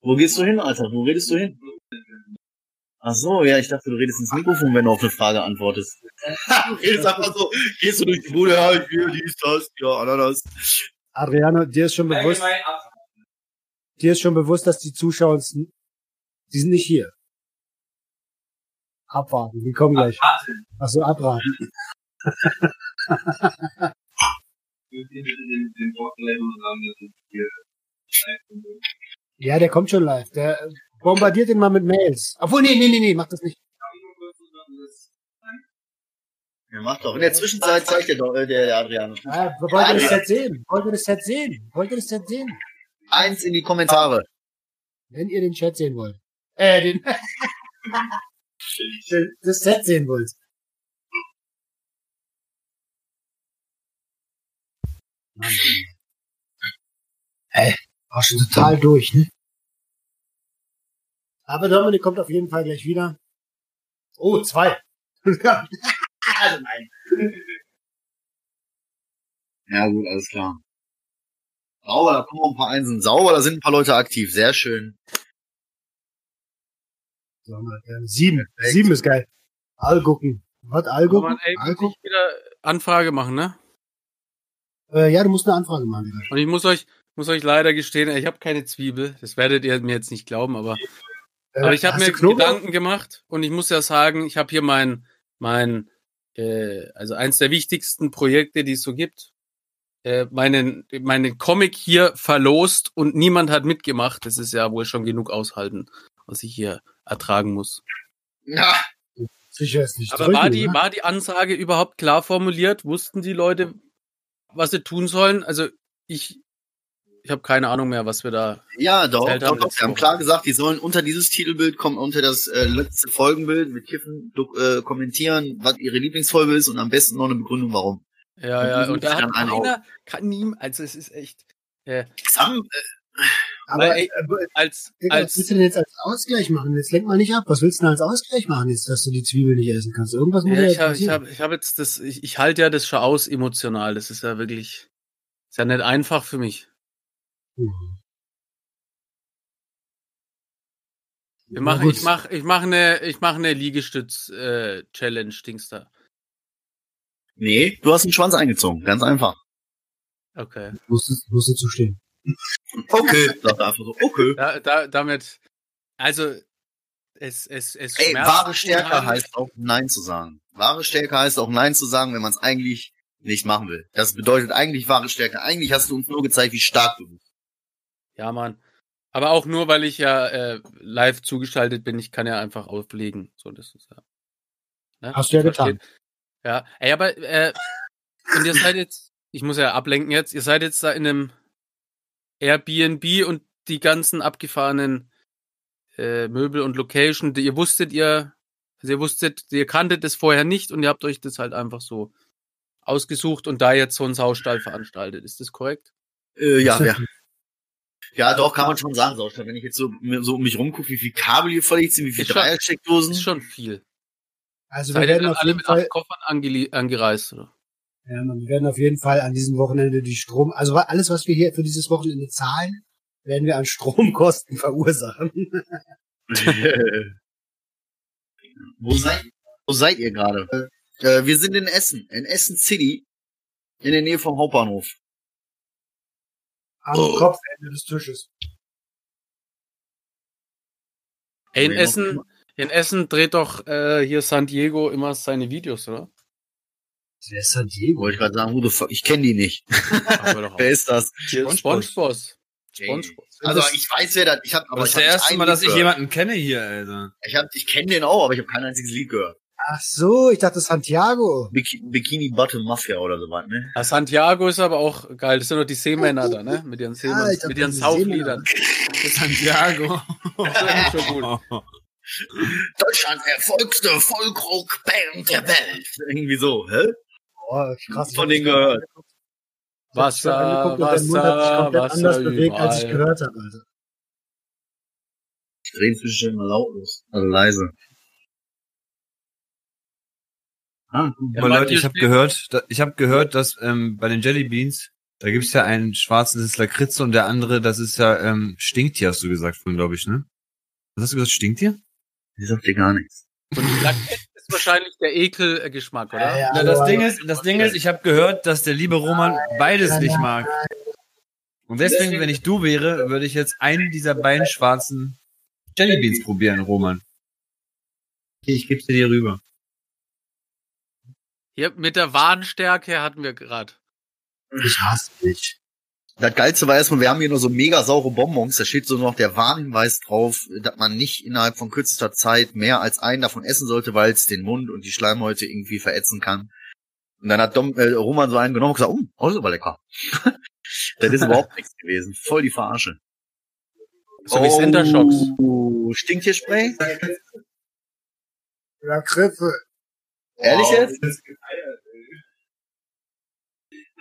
Wo gehst du hin, Alter? Wo redest du hin? Ach so, ja, ich dachte, du redest ins Mikrofon, wenn du auf eine Frage antwortest. du redest einfach so, gehst du durch die Bude, ja, ich will dies, das, ja, Ananas. Adriano, dir ist schon bewusst, dir ist schon bewusst, dass die Zuschauer uns, die sind nicht hier. Abwarten, die kommen gleich. Ach so, abraten. Ja, der kommt schon live. Der bombardiert ihn mal mit Mails. Obwohl, nee, nee, nee, nee, mach das nicht. Ja, mach doch. In der Zwischenzeit zeigt der, doch, äh, der, der Adriano. Ah, wollt ihr das Set sehen? Wollt ihr das Set sehen? Wollt ihr das Set sehen? Eins in die Kommentare. Wenn ihr den Chat sehen wollt. Äh, den, das Set sehen wollt. Mann. Ey, war schon total durch, ne? Aber Dominik kommt auf jeden Fall gleich wieder. Oh, zwei. also nein. Ja, gut, alles klar. Sauber, da kommen noch ein paar Einsen. Sauber, da sind ein paar Leute aktiv. Sehr schön. Äh, sieben. Sieben ist geil. Allgucken. Was, Allgucken? Aber ey, muss Allgucken? ich wieder Anfrage machen, ne? Äh, ja, du musst eine Anfrage machen. wieder. Und ich muss euch, muss euch leider gestehen, ich habe keine Zwiebel. Das werdet ihr mir jetzt nicht glauben, aber, Äh, aber ich habe mir? Gedanken gemacht und ich muss ja sagen, ich habe hier mein, mein, äh, also eins der wichtigsten Projekte, die es so gibt, äh, meinen, meinen Comic hier verlost und niemand hat mitgemacht. Das ist ja wohl schon genug aushalten, was ich hier ertragen muss. Ja, Sicher ist nicht Aber drücken, war die, ne? war die Ansage überhaupt klar formuliert? Wussten die Leute, was sie tun sollen? Also ich, ich habe keine Ahnung mehr, was wir da. ja doch, doch, haben doch. Wir haben klar gesagt, die sollen unter dieses Titelbild kommen, unter das äh, letzte Folgenbild mit Kiffen äh, kommentieren, was ihre Lieblingsfolge ist und am besten noch eine Begründung, warum. Ja, Und ja. Und da hat keiner, kann nie, also es ist echt. Äh, Es haben, äh, Aber ey, äh, Als, Digga, was als, willst du denn jetzt als Ausgleich machen? Jetzt lenk mal nicht ab. Was willst du denn als Ausgleich machen jetzt, dass du die Zwiebel nicht essen kannst? Irgendwas muss ja, ja ich habe ich hab, ich hab jetzt das, ich, ich halte ja das schon aus emotional. Das ist ja wirklich, ist ja nicht einfach für mich. Mhm. Wir machen, ich mach, ich mach eine, ich mach eine Liegestütz-Challenge, Dingster. Nee, du hast den Schwanz eingezogen. Ganz einfach. Okay. Musstest, musstest du stehen. Okay. Sagt er einfach so, okay. Da, da, damit, also, es, es, es Ey, wahre Stärke unheimlich. heißt auch Nein zu sagen. Wahre Stärke heißt auch Nein zu sagen, wenn man es eigentlich nicht machen will. Das bedeutet eigentlich wahre Stärke. Eigentlich hast du uns nur gezeigt, wie stark du bist. Ja, Mann. Aber auch nur, weil ich ja äh, live zugeschaltet bin, ich kann ja einfach auflegen. So, das ist ja. Ne? Hast du ja Versteht? Ja, ey, aber äh, und ihr seid jetzt, ich muss ja ablenken jetzt, ihr seid jetzt da in einem Airbnb und die ganzen abgefahrenen äh, Möbel und Location, die ihr wusstet, ihr, also ihr wusstet, ihr kanntet das vorher nicht und ihr habt euch das halt einfach so ausgesucht und da jetzt so einen Saustall veranstaltet. Ist das korrekt? Äh, ja, ja. Ja, doch, kann man schon sagen, Saustall. Wenn ich jetzt so, so um mich rumgucke, wie viel Kabel hier verlegt sind, wie schon- Dreiersteckdosen. Das ist schon viel. Also wir Seid ihr werden dann auf alle jeden mit Fall, acht Koffern angeli- angereist, oder? ja, wir werden auf jeden Fall an diesem Wochenende die Strom, also alles, was wir hier für dieses Wochenende zahlen, werden wir an Stromkosten verursachen. wo, seid, wo seid ihr gerade? Äh, wir sind in Essen, in Essen City, in der Nähe vom Hauptbahnhof. Am Oh. Kopfende des Tisches. Ey, in Essen. In Essen dreht doch äh, hier San Diego immer seine Videos, oder? Wer ist San Diego? Wollte ich gerade sagen, who the fuck, ich kenne die nicht. Wer ist das? SpongeBob. SpongeBob. Also ich weiß, wer das. Ich habe, Aber das ich ist das erste Mal, dass Lied ich gehört. jemanden kenne hier, Alter. Ich hab, ich kenne den auch, aber ich habe kein einziges Lied gehört. Ach so, ich dachte Santiago. Biki Bikini Bottom Mafia oder so was, ne? Ja, Santiago ist aber auch geil. Das sind doch die Seemänner da, ne? Mit ihren ich dachte, mit ihren Saufliedern. Santiago. Das ist schon gut. Deutschlands erfolgste Folkrock-Band der Welt. Irgendwie so, hä? Oh, krass. Von denen gehört. Wasser, angeguckt und dein Mund hat sich Wasser, komplett Wasser anders bewegt, als ich überall. gehört habe. Also. Ich rede inzwischen immer lautlos. Also leise. Ah, Ja, Aber Mann, Leute, ich habe gehört, da, ich habe gehört, dass ähm, bei den Jelly Beans, da gibt's ja einen schwarzen, das ist Lakritze und der andere, das ist ja ähm, Stinktier, hast du gesagt, vorhin, glaube ich, ne? Was hast du gesagt, Stinktier? Ich sag dir gar nichts. Und Lakritz ist wahrscheinlich der Ekelgeschmack, oder? Ja, ja. Na, das Ding ist, das Ding ist, ich habe gehört, dass der liebe Roman beides nein, nicht mag. Und deswegen, wenn ich du wäre, würde ich jetzt einen dieser beiden schwarzen Jelly Beans probieren, Roman. Ich geb's dir hier rüber. Hier mit der Warnstärke hatten wir gerade. Ich hasse dich. Das Geilste war erstmal, wir haben hier nur so mega saure Bonbons. Da steht so noch der Warnhinweis drauf, dass man nicht innerhalb von kürzester Zeit mehr als einen davon essen sollte, weil es den Mund und die Schleimhäute irgendwie verätzen kann. Und dann hat Dom, äh, Roman so einen genommen und gesagt, oh, oh, ist aber lecker. das ist überhaupt nichts gewesen. Voll die Verarsche. So wie Center-Shocks. Oh, stinkt hier Spray? Lakritze. Ehrlich jetzt?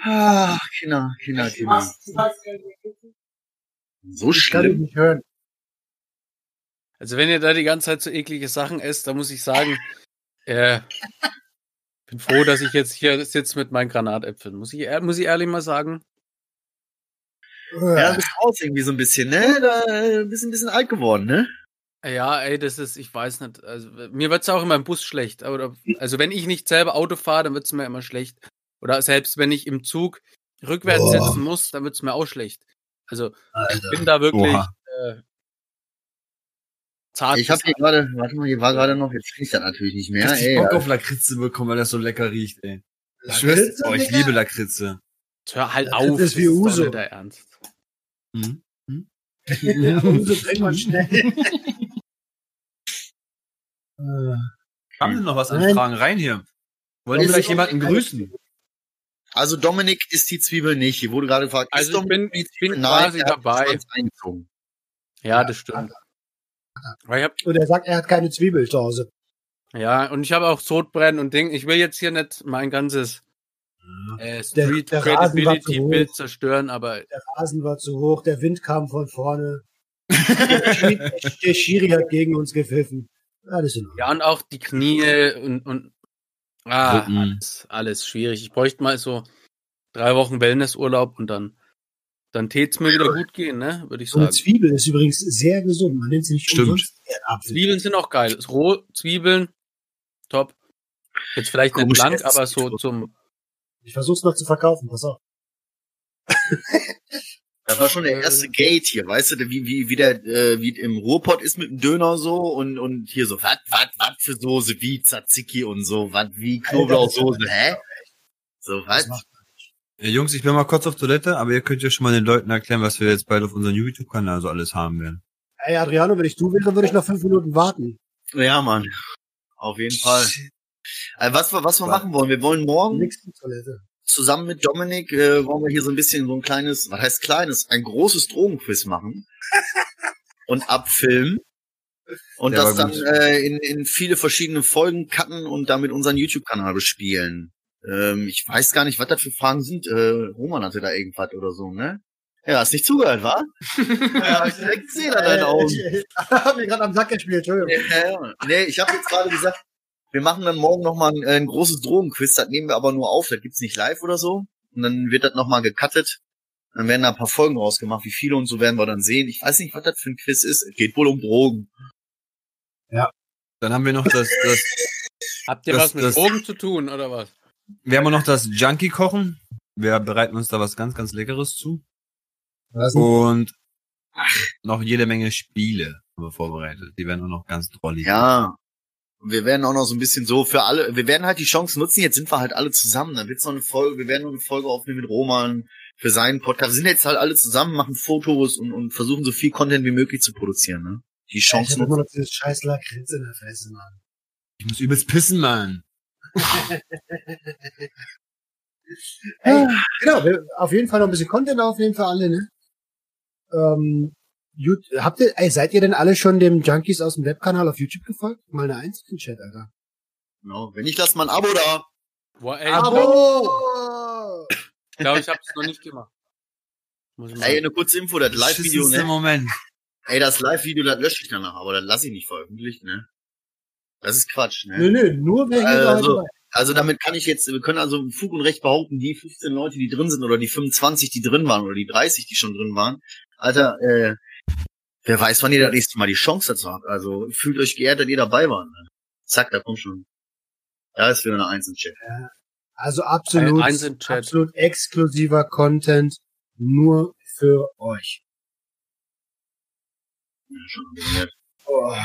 Ah, Kinder, Kinder, Kinder. So Ich kann schlimm. nicht hören. Also wenn ihr da die ganze Zeit so eklige Sachen esst, da muss ich sagen, äh, bin froh, dass ich jetzt hier sitze mit meinen Granatäpfeln. Muss ich, ehr- muss ich ehrlich mal sagen. Ja, du bist aus irgendwie so ein bisschen, ne? Da äh, bist ein bisschen alt geworden, ne? Ja, ey, das ist, ich weiß nicht. Also mir wird's auch immer im Bus schlecht. Aber, also wenn ich nicht selber Auto fahre, dann wird's mir immer schlecht. Oder selbst wenn ich im Zug rückwärts Boah. sitzen muss, dann wird's mir auch schlecht. Also ich Alter. bin da wirklich äh, zart. Ich habe hier gerade, warte mal, hier war gerade noch, jetzt krieg ich das natürlich nicht mehr. Ey, Bock auf Lakritze bekommen, weil das so lecker riecht, ey. Ich Lakritze, oh, ich liebe Lakritze. Hör halt Das auf. ist wie Uso. nicht der Ernst. Mhm. Ja, umso bringt man schnell. Haben Sie noch was an. Fragen rein hier? Wollen wir Ist- vielleicht jemanden grüßen? Also Dominik ist die Zwiebel nicht. Hier wurde gerade gefragt, Also ist ich Dominik bin- die ich bin Zwiebel? Nein, quasi er hat dabei. Ja, das stimmt. Weil ich hab, Und er sagt, er hat keine Zwiebel zu Hause. ja, und ich habe auch Sodbrennen und Ding. Ich will jetzt hier nicht mein ganzes Äh, Der- Street der war Credibility. Bild zerstören, aber Der Rasen war zu hoch, der Wind kam von vorne. Der Schiri, der Schiri hat gegen uns gepfiffen. Alles in Ordnung. ja und auch die Knie und und ah, Rücken. alles, alles schwierig. Ich bräuchte mal so drei Wochen Wellnessurlaub und dann dann tät's mir wieder gut gehen, ne? Würde ich sagen. Zwiebel ist übrigens sehr gesund. Man nennt sie nicht Stimmt. umsonst Erdapfel. Zwiebeln sind auch geil. Roh Zwiebeln, top. Jetzt vielleicht nicht Komisch, blank, es ist aber so so- zum Ich versuch's noch zu verkaufen, pass auf. Das war schon der erste Gate hier, weißt du, wie, wie, wie der, äh, wie im Ruhrpott ist mit dem Döner so und, und hier so, wat, wat, wat für Soße, wie Tzatziki und so, wat, wie Knoblauchsoße, hä? So, was? Ja, Jungs, ich bin mal kurz auf Toilette, aber ihr könnt ja schon mal den Leuten erklären, was wir jetzt bald auf unserem YouTube-Kanal so alles haben werden. Ey, Adriano, wenn ich du wäre, würde ich noch fünf Minuten warten. Ja, Mann. Auf jeden Fall. Äh, was wir, was wir machen wollen, wir wollen morgen Nix Toilette. Zusammen mit Dominik, äh, wollen wir hier so ein bisschen so ein kleines, was heißt kleines, ein großes Drogenquiz machen und abfilmen. Und Der das dann äh, in, in viele verschiedene Folgen cutten und damit unseren YouTube-Kanal bespielen. Ähm, ich weiß gar nicht, was das für Fragen sind. Äh, Roman hatte da irgendwas oder so, ne? Ja, hast nicht zugehört, wa? ja, ich direkt gesehen an deinen Augen. Äh, ich hab mir gerade am Sack gespielt, Entschuldigung. Ja, ja. Nee, ich habe jetzt gerade gesagt, wir machen dann morgen nochmal ein, äh, ein großes Drogenquiz, das nehmen wir aber nur auf, das gibt's nicht live oder so. Und dann wird das nochmal gecuttet. Dann werden da ein paar Folgen rausgemacht, wie viele und so werden wir dann sehen. Ich weiß nicht, was das für ein Quiz ist. Es geht wohl um Drogen. Dann haben wir noch das, das Habt ihr Das- was mit das- Drogen zu tun oder was? wir haben auch noch das Junkie-Kochen. Wir bereiten uns da was ganz, ganz Leckeres zu. Und noch jede Menge Spiele haben wir vorbereitet. Die werden auch noch ganz drollig. Ja. Wir werden auch noch so ein bisschen so für alle, wir werden halt die Chance nutzen, jetzt sind wir halt alle zusammen, dann wird's noch eine Folge, wir werden noch eine Folge aufnehmen mit Roman für seinen Podcast. Wir sind jetzt halt alle zusammen, machen Fotos und, und versuchen so viel Content wie möglich zu produzieren, ne? Die Ich Chance hab nutzen. immer noch dieses scheiß Lakritz in der Fresse, Mann. Ich muss übelst pissen, Mann. Hey, genau, wir, auf jeden Fall noch ein bisschen Content aufnehmen für alle, ne? Ähm, Jut, habt ihr, ey, seid ihr denn alle schon dem Junkies aus dem Webkanal auf YouTube gefolgt? Mal eine Eins in den Chat, Alter. Genau. Wenn nicht, lasst mal ein Abo da. Boah, ey, Abo! ich glaube, ich habe es noch nicht gemacht. Muss ich mal. Ey, eine kurze Info, das Live-Video, ne? Moment. Ey, das Live-Video, das lösche ich danach, aber das lasse ich nicht veröffentlichen, ne? Das ist Quatsch, ne? Nö, nö, nur hier Also, Also damit kann ich jetzt, wir können also Fug und Recht behaupten, die 15 Leute, die drin sind, oder die 25, die drin waren, oder die 30, die schon drin waren, Alter, äh, wer weiß, wann ihr das nächste Mal die Chance dazu habt. Also fühlt euch geehrt, dass ihr dabei wart. Ne? Zack, da kommt schon. Da ist wieder eine Eins im Chat. Also absolut, Eins im Chat. absolut exklusiver Content nur für euch. Ja, schon. Oh.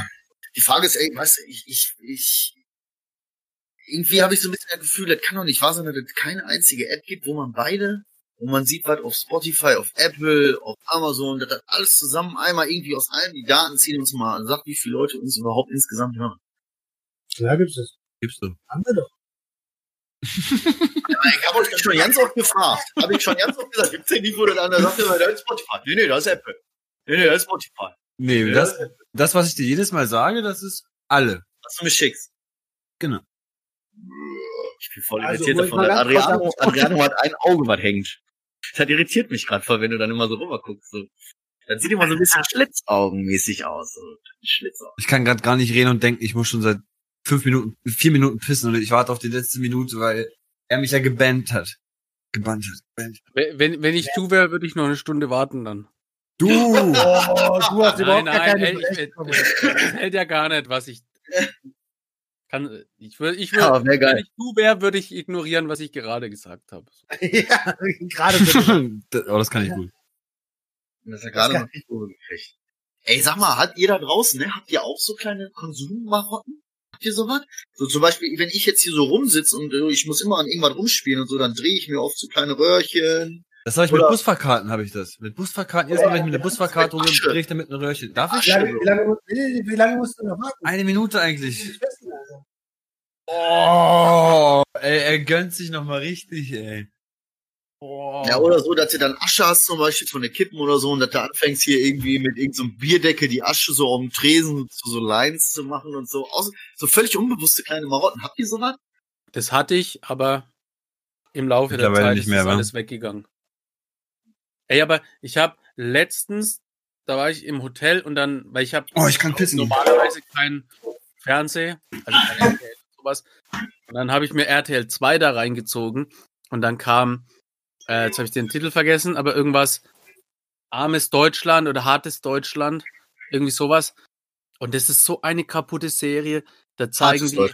Die Frage ist, ey, weißt du, ich, ich, ich, irgendwie habe ich so ein bisschen das Gefühl, das kann doch nicht wahr sein, dass es keine einzige App gibt, wo man beide, wo man sieht, was auf Spotify, auf Apple, auf Amazon, das alles zusammen einmal irgendwie aus allen die Daten ziehen und uns mal sagt, wie viele Leute uns überhaupt insgesamt hören. Ja, gibt's das. Gibst du. Haben wir doch. Ich habe euch das schon ganz oft gefragt. Habe ich schon ganz oft gesagt, gibt's denn nicht, wo der andere sagt, ja, da ist Spotify. Nee, nee, das ist Apple. Nee, nee, das ist Spotify. Nee, Ja. das, das, was ich dir jedes Mal sage, das ist alle. Was du mir schickst. Genau. Ich bin voll Also, irritiert davon. Adriano, Adriano hat ein Auge, was hängt. Das irritiert mich gerade voll, wenn du dann immer so rüber guckst. So. Das sieht immer so ein bisschen schlitzaugenmäßig aus. So. Schlitzaugen. Ich kann gerade gar nicht reden und denken, ich muss schon seit fünf Minuten, vier Minuten pissen und ich warte auf die letzte Minute, weil er mich ja gebannt hat. Gebannt hat. Gebannt. Wenn, wenn wenn ich du wäre, würde ich noch eine Stunde warten dann. Du! Oh, du hast Nein, überhaupt gar nein, keine ey, ich, Berechtigung. das hält ja gar nicht, was ich kann. Ich würde, ich Ja, würde, wär geil. wenn ich du wäre, würde ich ignorieren, was ich gerade gesagt habe. ja, gerade. Das- oh, das kann ich gut. Das ist ja gerade noch nicht gekriegt. Ey, sag mal, hat ihr da draußen, ne, habt ihr auch so kleine Konsummarotten? Habt ihr sowas? So zum Beispiel, wenn ich jetzt hier so rumsitze und äh, ich muss immer an irgendwas rumspielen und so, dann drehe ich mir oft so kleine Röhrchen. Das habe ich mit Oder- Busfahrkarten, habe ich das. Mit Busfahrkarten, jedes Mal, wenn ich mit der Busfahrkarte rum Asche. drehe ich damit ein Röhrchen. Darf Wie ich? lange, wie, lange, wie, wie lange musst du noch warten? Eine Minute eigentlich. Oh, ey, er gönnt sich noch mal richtig, ey. Oh. Ja, oder so, dass du dann Asche hast, zum Beispiel von der Kippen oder so, und dass du anfängst hier irgendwie mit irgendeinem so Bierdeckel die Asche so auf dem Tresen zu so Lines zu machen und so. Aus, so völlig unbewusste kleine Marotten. Habt ihr sowas? Das hatte ich, aber Im Laufe der Zeit nicht ist mehr, das wa? alles weggegangen. Ey, aber ich habe letztens, da war ich im Hotel und dann, weil ich habe Oh, ich kann pissen. normalerweise kein Fernseh, also kein RTL und sowas. Und dann habe ich mir RTL 2 da reingezogen und dann kam, äh, jetzt habe ich den Titel vergessen, aber irgendwas armes Deutschland oder hartes Deutschland, irgendwie sowas. Und das ist so eine kaputte Serie. Da zeigen die,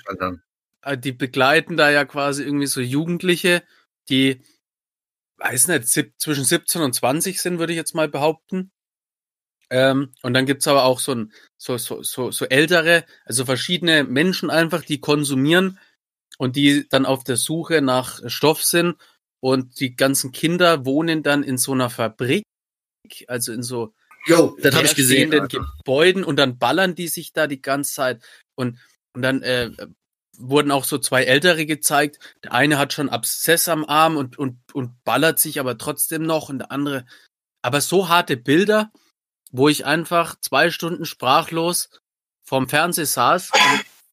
äh, die begleiten da ja quasi irgendwie so Jugendliche, die, weiß nicht, zwischen 17 und 20 sind, würde ich jetzt mal behaupten. Ähm, und dann gibt's aber auch so, ein, so, so, so, so ältere, also verschiedene Menschen einfach, die konsumieren und die dann auf der Suche nach Stoff sind. Und die ganzen Kinder wohnen dann in so einer Fabrik, also in so Jo, das habe ich gesehen. Gebäuden und dann ballern die sich da die ganze Zeit. Und, und dann äh, wurden auch so zwei Ältere gezeigt. Der eine hat schon Abszess am Arm und, und, und ballert sich aber trotzdem noch und der andere. Aber so harte Bilder, wo ich einfach zwei Stunden sprachlos vorm Fernseher saß.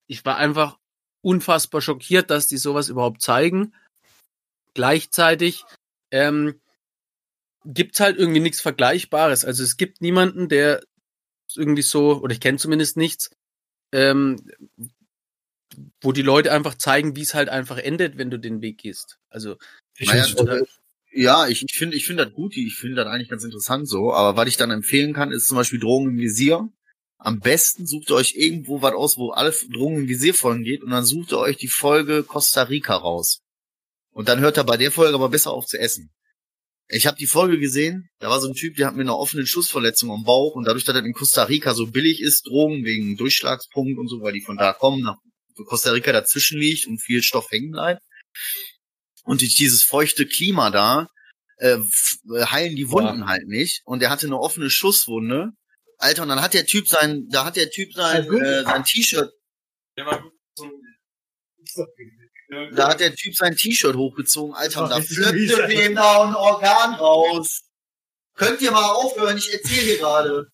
Ich war einfach unfassbar schockiert, dass die sowas überhaupt zeigen. Gleichzeitig ähm, gibt's halt irgendwie nichts Vergleichbares. Also es gibt niemanden, der irgendwie so, oder ich kenne zumindest nichts, ähm, wo die Leute einfach zeigen, wie es halt einfach endet, wenn du den Weg gehst. Also Ich Naja, ja, ich, ich finde ich finde das gut, ich finde das eigentlich ganz interessant so, aber was ich dann empfehlen kann, ist zum Beispiel Drogen im Visier. Am besten sucht ihr euch irgendwo was aus, wo alle Drogen im Visier folgen geht und dann sucht ihr euch die Folge Costa Rica raus. Und dann hört er bei der Folge aber besser auf zu essen. Ich habe die Folge gesehen, da war so ein Typ, der hat mir eine offene Schussverletzung am Bauch und dadurch, dass das in Costa Rica so billig ist, Drogen wegen Durchschlagspunkt und so, weil die von da kommen, nach Costa Rica dazwischen liegt und viel Stoff hängen bleibt. Und durch dieses feuchte Klima da äh, heilen die Wunden halt nicht. Und er hatte eine offene Schusswunde. Alter, und dann hat der Typ sein, da hat der Typ sein, gut? äh, sein T-Shirt, da hat der Typ sein T-Shirt hochgezogen, Alter, und da flöppte dem da ein Organ raus. Könnt ihr mal aufhören? Ich erzähle hier gerade.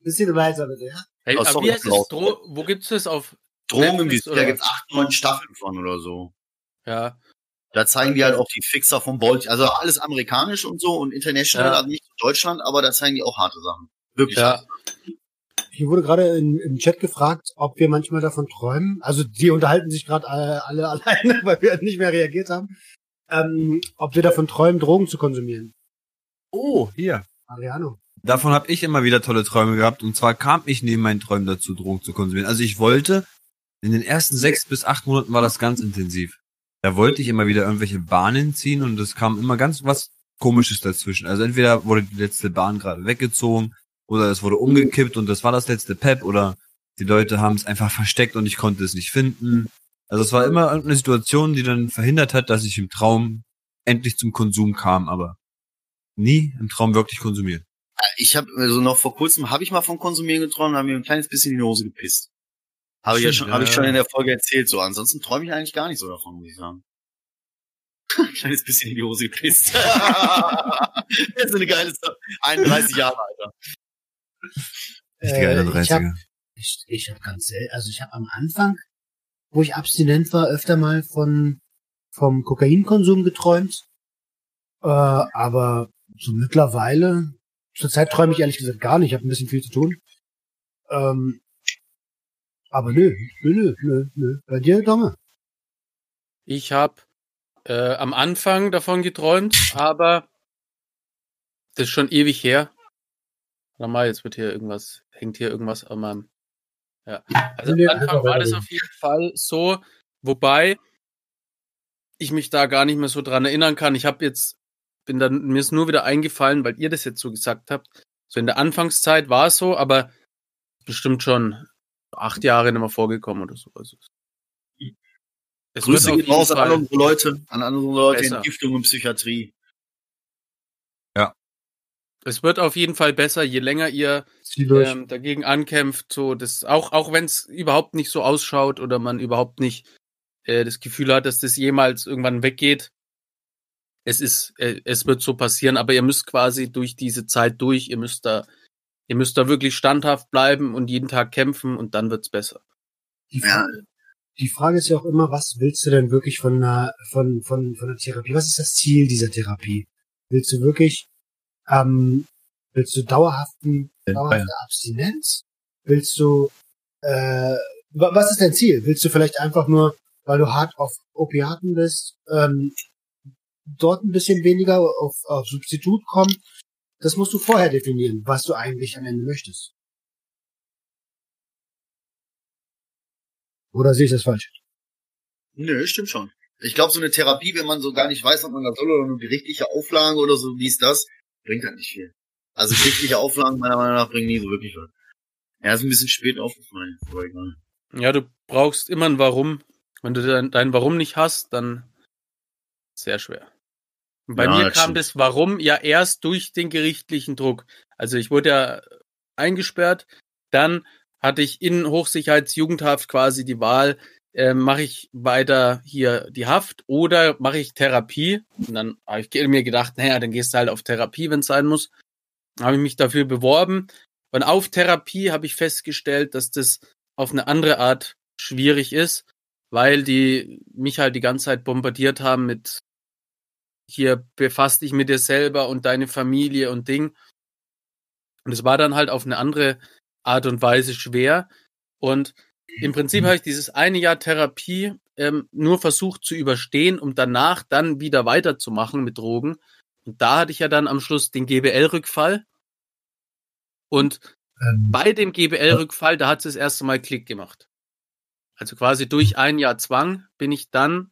Bisschen leiser bitte, ja? hey, Oh, aber wie heißt. Dro wo gibt's das auf? Drogen im Visier, da oder? gibt's acht, neun Staffeln von oder so. Ja, Da zeigen die halt auch die Fixer vom Bolt, also alles amerikanisch und so und international, Ja. also nicht Deutschland, aber da zeigen die auch harte Sachen. Wirklich ja. Hier wurde gerade in, im Chat gefragt, ob wir manchmal davon träumen. Also die unterhalten sich gerade alle, alle alleine, weil wir nicht mehr reagiert haben. Ähm, ob wir davon träumen, Drogen zu konsumieren. Oh, hier. Ariano. Davon habe ich immer wieder tolle Träume gehabt. Und zwar kam ich neben meinen Träumen dazu, Drogen zu konsumieren. Also ich wollte, in den ersten sechs bis acht Monaten war das ganz intensiv. Da wollte ich immer wieder irgendwelche Bahnen ziehen und es kam immer ganz was Komisches dazwischen. Also entweder wurde die letzte Bahn gerade weggezogen oder es wurde umgekippt und das war das letzte Pep oder die Leute haben es einfach versteckt und ich konnte es nicht finden. Also es war immer irgendeine Situation, die dann verhindert hat, dass ich im Traum endlich zum Konsum kam, aber nie im Traum wirklich konsumiert. Ich habe also noch vor kurzem habe ich mal vom Konsumieren geträumt und habe mir ein kleines bisschen in die Hose gepisst. Habe ich ja schon, habe ich ja. schon in der Folge erzählt. So, ansonsten träume ich eigentlich gar nicht so davon, muss ich sagen. Ein kleines bisschen in die Hose gepisst. das ist eine geile Sache. 31 Jahre, Alter. Richtiger Äh, ich habe 31er. ich, ich hab ganz sel also ich habe am Anfang, wo ich abstinent war, öfter mal von vom Kokainkonsum geträumt. Äh, aber so mittlerweile, zurzeit träume ich ehrlich gesagt gar nicht, ich habe ein bisschen viel zu tun. Ähm, aber nö, nö, nö, nö, nö. Bei dir, Domme? Ich habe äh, am Anfang davon geträumt, aber das ist schon ewig her. Warte mal, jetzt wird hier irgendwas, hängt hier irgendwas an meinem. Ja. Also am Anfang war das auf jeden Fall so, wobei ich mich da gar nicht mehr so dran erinnern kann. Ich habe jetzt, bin dann, mir ist nur wieder eingefallen, weil ihr das jetzt so gesagt habt. So in der Anfangszeit war es so, aber bestimmt schon acht Jahre nicht mehr vorgekommen oder so. Also, es Grüße wird auf gehen jeden raus an unsere Leute, an alle unsere Leute in besser. Entgiftung und Psychiatrie. Es wird auf jeden Fall besser, je länger ihr ähm, dagegen ankämpft. So, das auch auch wenn es überhaupt nicht so ausschaut oder man überhaupt nicht äh, das Gefühl hat, dass das jemals irgendwann weggeht. Es ist, äh, es wird so passieren, aber ihr müsst quasi durch diese Zeit durch. Ihr müsst da, ihr müsst da wirklich standhaft bleiben und jeden Tag kämpfen und dann wird's besser. Die Ja, die Frage ist ja auch immer, was willst du denn wirklich von einer, von, von, von einer Therapie? Was ist das Ziel dieser Therapie? Willst du wirklich, ähm, willst du dauerhaften, dauerhafte Abstinenz? Willst du, äh, wa- was ist dein Ziel? Willst du vielleicht einfach nur, weil du hart auf Opiaten bist, ähm, dort ein bisschen weniger auf, auf Substitut kommen? Das musst du vorher definieren, was du eigentlich am Ende möchtest. Oder sehe ich das falsch? Nö, stimmt schon. Ich glaube, so eine Therapie, wenn man so gar nicht weiß, ob man das soll oder nur gerichtliche Auflagen oder so, wie ist das, bringt halt nicht viel. Also gerichtliche Auflagen meiner Meinung nach bringen nie so wirklich was. Ja, ist ein bisschen spät aufgefallen. Aber egal. Ja, du brauchst immer ein Warum. Wenn du dein, dein Warum nicht hast, dann sehr schwer. Bei Ja, mir kam stimmt. das Warum ja erst durch den gerichtlichen Druck. Also ich wurde ja eingesperrt, dann hatte ich in Hochsicherheitsjugendhaft quasi die Wahl, äh, mache ich weiter hier die Haft oder mache ich Therapie? Und dann habe ich mir gedacht, naja, dann gehst du halt auf Therapie, wenn es sein muss. Habe ich mich dafür beworben. Und auf Therapie habe ich festgestellt, dass das auf eine andere Art schwierig ist, weil die mich halt die ganze Zeit bombardiert haben mit hier befasst dich mit dir selber und deine Familie und Ding. Und es war dann halt auf eine andere Art und Weise schwer. Und im Prinzip habe ich dieses eine Jahr Therapie ähm, nur versucht zu überstehen, um danach dann wieder weiterzumachen mit Drogen. Und da hatte ich ja dann am Schluss den GBL-Rückfall. Und Ähm, bei dem GBL-Rückfall, da hat es das erste Mal Klick gemacht. Also quasi durch ein Jahr Zwang bin ich dann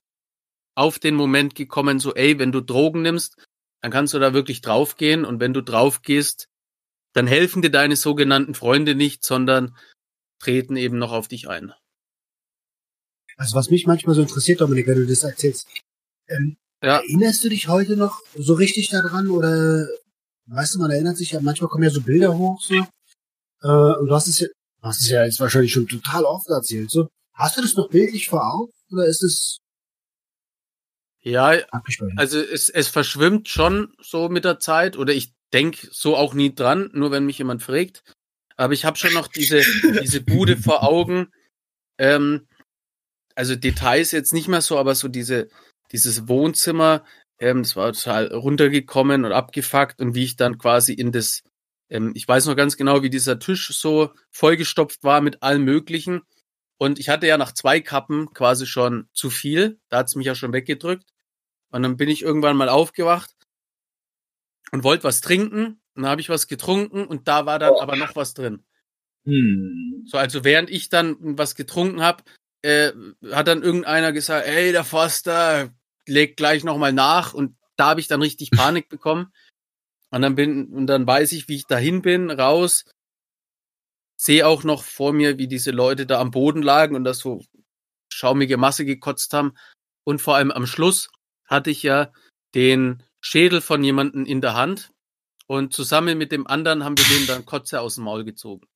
auf den Moment gekommen, so, ey, wenn du Drogen nimmst, dann kannst du da wirklich draufgehen und wenn du draufgehst, dann helfen dir deine sogenannten Freunde nicht, sondern treten eben noch auf dich ein. Also was mich manchmal so interessiert, Dominik, wenn du das erzählst, ähm, Ja. erinnerst du dich heute noch so richtig daran oder weißt du, man erinnert sich ja, manchmal kommen ja so Bilder hoch so äh, und du hast es ja, du hast es ja jetzt wahrscheinlich schon total oft erzählt, so. Hast du das noch bildlich vor Augen oder ist es Ja, also es, es verschwimmt schon so mit der Zeit oder ich denk so auch nie dran, nur wenn mich jemand fragt. Aber ich habe schon noch diese, diese Bude vor Augen. Ähm, also Details jetzt nicht mehr so, aber so diese, dieses Wohnzimmer, ähm, das war total runtergekommen und abgefuckt und wie ich dann quasi in das, ähm, ich weiß noch ganz genau, wie dieser Tisch so vollgestopft war mit allem Möglichen. Und ich hatte ja nach zwei Kappen quasi schon zu viel. Da hat's mich ja schon weggedrückt. Und dann bin ich irgendwann mal aufgewacht und wollte was trinken. Und dann habe ich was getrunken und da war dann aber noch was drin. Hm. So, also während ich dann was getrunken habe, äh, hat dann irgendeiner gesagt, ey, der Foster legt gleich nochmal nach und da habe ich dann richtig Panik bekommen. Und dann bin, und dann weiß ich, wie ich dahin bin, raus, sehe auch noch vor mir, wie diese Leute da am Boden lagen und das so schaumige Masse gekotzt haben. Und vor allem am Schluss hatte ich ja den Schädel von jemanden in der Hand und zusammen mit dem anderen haben wir den dann Kotze aus dem Maul gezogen.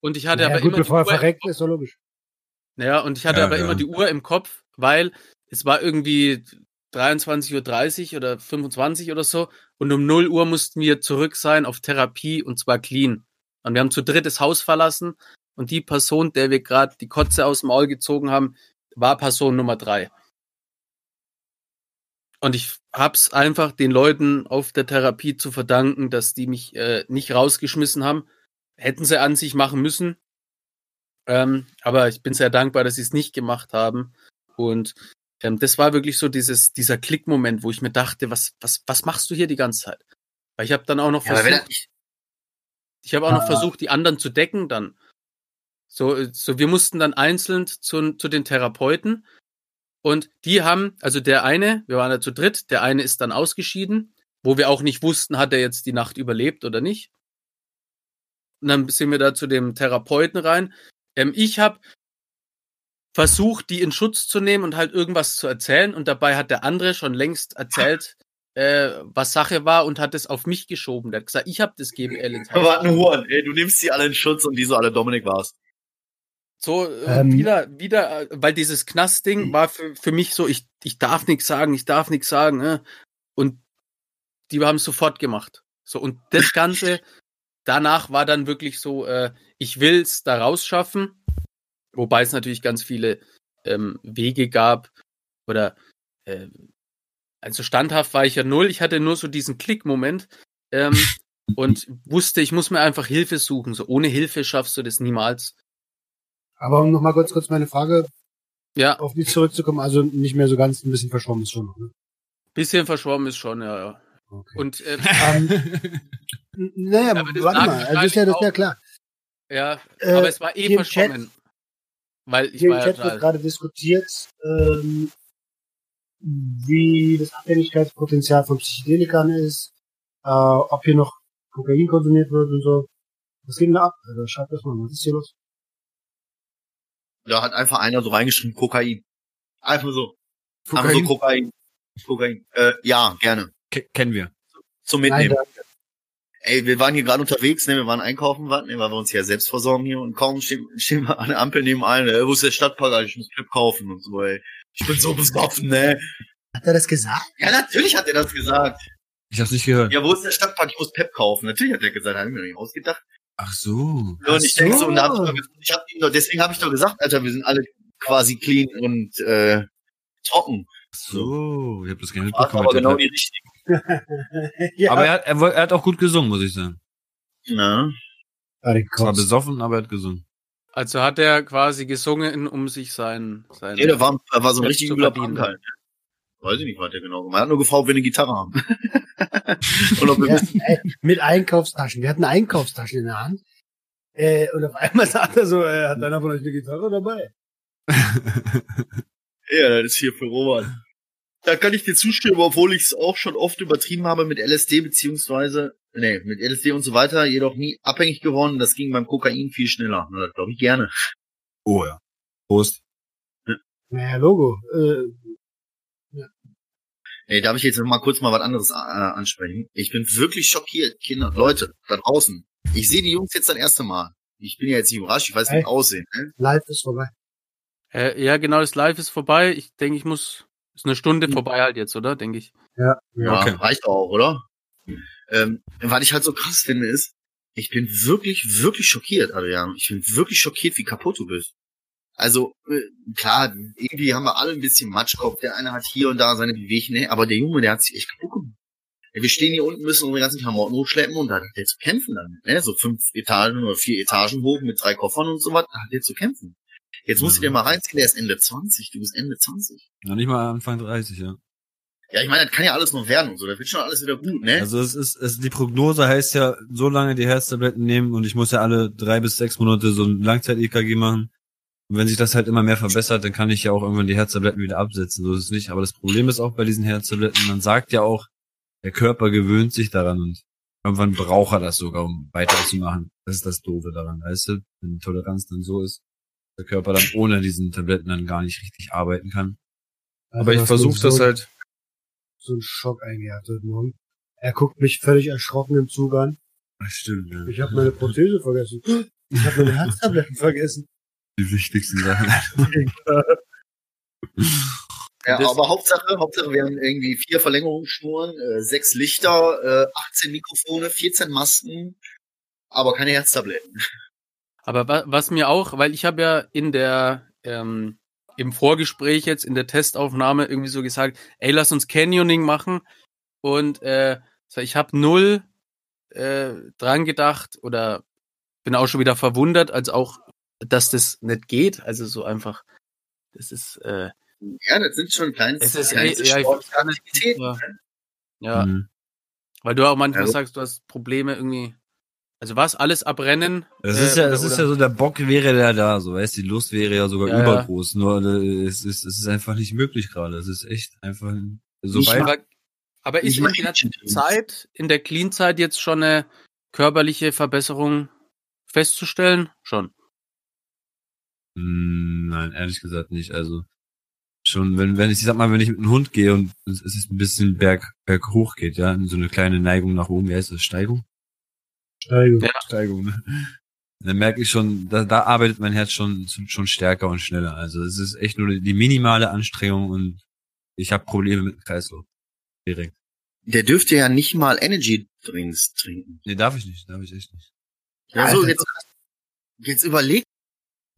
Und ich hatte naja, aber gut, immer die bevor er Uhr im verreckt, Kopf. ist doch logisch. Ja, und ich hatte Ja, aber ja. immer die Uhr im Kopf, weil es war irgendwie 23.30 Uhr oder 25 oder so und um 0 Uhr mussten wir zurück sein auf Therapie und zwar clean. Und wir haben zu dritt das Haus verlassen und die Person, der wir gerade die Kotze aus dem Maul gezogen haben, war Person Nummer drei. Und ich hab's einfach den Leuten auf der Therapie zu verdanken, dass die mich äh, nicht rausgeschmissen haben. Hätten sie an sich machen müssen. Ähm, aber ich bin sehr dankbar, dass sie es nicht gemacht haben. Und ähm, das war wirklich so dieses, dieser Klickmoment, wo ich mir dachte, was, was, was machst du hier die ganze Zeit? Weil ich habe dann auch noch ja, er versucht, nicht, ich habe auch noch Ah. versucht, die anderen zu decken dann. So, äh, so wir mussten dann einzeln zu, zu den Therapeuten und die haben, also der eine, wir waren ja zu dritt, der eine ist dann ausgeschieden, wo wir auch nicht wussten, hat er jetzt die Nacht überlebt oder nicht. Und dann sind wir da zu dem Therapeuten rein. Ähm, ich habe versucht, die in Schutz zu nehmen und halt irgendwas zu erzählen und dabei hat der andere schon längst erzählt, äh, was Sache war und hat es auf mich geschoben. Der hat gesagt, ich habe das GBL ins Haus war ein Huren, ey, du nimmst sie alle in Schutz und die so alle Dominik warst. So, äh, Ähm. wieder, wieder, äh, weil dieses Knastding war für, für mich so, ich, ich darf nichts sagen, ich darf nichts sagen, äh, und die haben es sofort gemacht. So, und das Ganze, danach war dann wirklich so, äh, ich will's da rausschaffen. Wobei es natürlich ganz viele ähm, Wege gab oder äh, also standhaft war ich ja null. Ich hatte nur so diesen Klick-Moment ähm, und wusste, ich muss mir einfach Hilfe suchen. So ohne Hilfe schaffst du das niemals. Aber um nochmal kurz, kurz meine Frage Ja, auf dich zurückzukommen, also nicht mehr so ganz ein bisschen verschwommen ist schon noch, ne? bisschen verschwommen ist schon, ja. ja. Okay. Und äh, ähm, n- naja, das warte mal, also ist ja, das ist ja klar. ja, Äh, aber es war eh verschwommen. Weil ich Hier war im ja Chat wird gerade diskutiert, ähm, wie das Abhängigkeitspotenzial von Psychedelikern ist, äh, ob hier noch Kokain konsumiert wird und so. Was geht denn da ab? Also schreibt das mal, was ist hier los? Da hat einfach einer so reingeschrieben, Kokain. Einfach so. Einfach so Kokain. Kokain. Äh, ja, gerne. Ke- Kennen wir. Zum Nein, Mitnehmen. danke. Ey, wir waren hier gerade unterwegs, ne, wir waren einkaufen, warten, ne, weil wir uns ja selbst versorgen hier und kaum stehen, stehen wir an der Ampel neben allen, äh, wo ist der Stadtpark, Alter, ich muss Clip kaufen und so, ey. Ich bin so besoffen, ne. Hat er das gesagt? Ja, natürlich hat er das gesagt. Ich hab's nicht gehört. Ja, wo ist der Stadtpark, ich muss Pep kaufen. Natürlich hat er gesagt, hat ich mir nicht ausgedacht. Ach so. Ja, und ich Ach denke so, so. und da hab ich, doch, gesagt, ich hab ihm doch, deswegen habe ich doch gesagt, Alter, wir sind alle quasi clean und äh, trocken. Ach so. Ich hab das gar nicht War mitbekommen. aber genau die richtige. ja. aber er hat, er, er hat auch gut gesungen, muss ich sagen. Ne? Die Zwar Kotz. besoffen, aber er hat gesungen. also hat er quasi gesungen, um sich sein, sein Nee, der war, der war so ein richtig übler. Punk halt. Weiß ich nicht, was der genau gemacht hat. Er hat nur gefragt, ob wir eine Gitarre haben. Ja, ey, mit Einkaufstaschen. Wir hatten Einkaufstaschen in der Hand. Äh, und auf einmal sagt er so, äh, hat einer von euch eine Gitarre dabei? Ja, das ist hier für Robert. Da kann ich dir zustimmen, obwohl ich es auch schon oft übertrieben habe mit LSD beziehungsweise, nee, mit LSD und so weiter, jedoch nie abhängig geworden. Das ging beim Kokain viel schneller. Na, Das glaube ich gerne. oh ja. Prost. Naja, Logo. Äh, Ey, darf ich jetzt noch mal kurz mal was anderes äh, ansprechen? Ich bin wirklich schockiert, Kinder, Leute, da draußen. Ich sehe die Jungs jetzt das erste Mal. Ich bin ja jetzt nicht überrascht, ich weiß, wie Hey. die aussehen. Ne? live ist vorbei. Äh, ja, genau, das Live ist vorbei. Ich denke, ich muss. Ist eine Stunde vorbei halt jetzt, oder? Denke ich. Ja. Ja, Okay. reicht auch, oder? Ähm, was ich halt so krass finde, ist, ich bin wirklich, wirklich schockiert, Adriano. Ich bin wirklich schockiert, wie kaputt du bist. Also, äh, klar, irgendwie haben wir alle ein bisschen Matschkopf. Der eine hat hier und da seine Bewegungen, ne? aber der Junge, der hat sich echt kaputt gemacht. Wir stehen hier unten, müssen unsere ganzen Klamotten hochschleppen und da hat der zu kämpfen dann. Ne? So fünf Etagen oder vier Etagen hoch mit drei Koffern und so was, da hat der zu kämpfen. Jetzt musst du dir mal reinziehen, der ist Ende 20, du bist Ende 20. Noch nicht mal Anfang 30, ja. Ja, ich meine, das kann ja alles noch werden und so, das wird schon alles wieder gut, ne? Also es ist, es, die Prognose heißt ja, so lange die Herztabletten nehmen und ich muss ja alle drei bis sechs Monate so ein Langzeit-EKG machen. Und wenn sich das halt immer mehr verbessert, dann kann ich ja auch irgendwann die Herztabletten wieder absetzen. So ist es nicht. Aber das Problem ist auch bei diesen Herztabletten, man sagt ja auch, der Körper gewöhnt sich daran und irgendwann braucht er das sogar, um weiterzumachen. Das ist das Doofe daran, weißt du? Wenn die Toleranz dann so ist, der Körper dann ohne diesen Tabletten dann gar nicht richtig arbeiten kann. Also Aber ich versuche so, das halt. So einen Schock eingehabt heute Morgen. Er guckt mich völlig erschrocken im Zug an. Das stimmt, ja. Ich habe meine Prothese vergessen. Ich habe meine Herztabletten vergessen. Die wichtigsten Sachen. Ja, Das- aber Hauptsache, Hauptsache, wir haben irgendwie vier Verlängerungsschnuren, äh, sechs Lichter, äh, 18 Mikrofone, 14 Masken, aber keine Herztabletten. Aber wa was mir auch, weil ich habe ja in der ähm, im Vorgespräch jetzt in der Testaufnahme irgendwie so gesagt, ey, lass uns Canyoning machen und äh, ich habe null äh, dran gedacht oder bin auch schon wieder verwundert, als auch, dass das nicht geht. Also so einfach, das ist äh, Ja, das sind schon kleine, Es ist kleine eh- ja, ich sportliche kann es- Aktivitäten. ja. ja, Mhm. weil du auch manchmal Ja. sagst, du hast Probleme irgendwie. Also was alles abrennen? Das äh, ist ja, oder- das ist ja so, der Bock wäre ja da, so, weißt, die Lust wäre ja sogar Ja, ja. übergroß, nur äh, es ist, es ist einfach nicht möglich gerade. Es ist echt einfach so weit. Aber, aber ist in der. Zeit, in der Clean-Zeit jetzt schon eine körperliche Verbesserung festzustellen? Schon. Hm, nein, ehrlich gesagt nicht. Also schon, wenn, wenn ich, ich sag mal, wenn ich mit einem Hund gehe und es es ist ein bisschen berg, berg hoch geht, ja, so eine kleine Neigung nach oben, wie heißt das? Steigung? Steigung. Ja. Steigung, ne? Dann merke ich schon, da, da arbeitet mein Herz schon, schon stärker und schneller. Also es ist echt nur die minimale Anstrengung und ich habe Probleme mit dem Kreislauf. Direkt. Der dürfte ja nicht mal Energy Drinks trinken. Nee, darf ich nicht, darf ich echt nicht. Ja, so, Alter. jetzt, jetzt überleg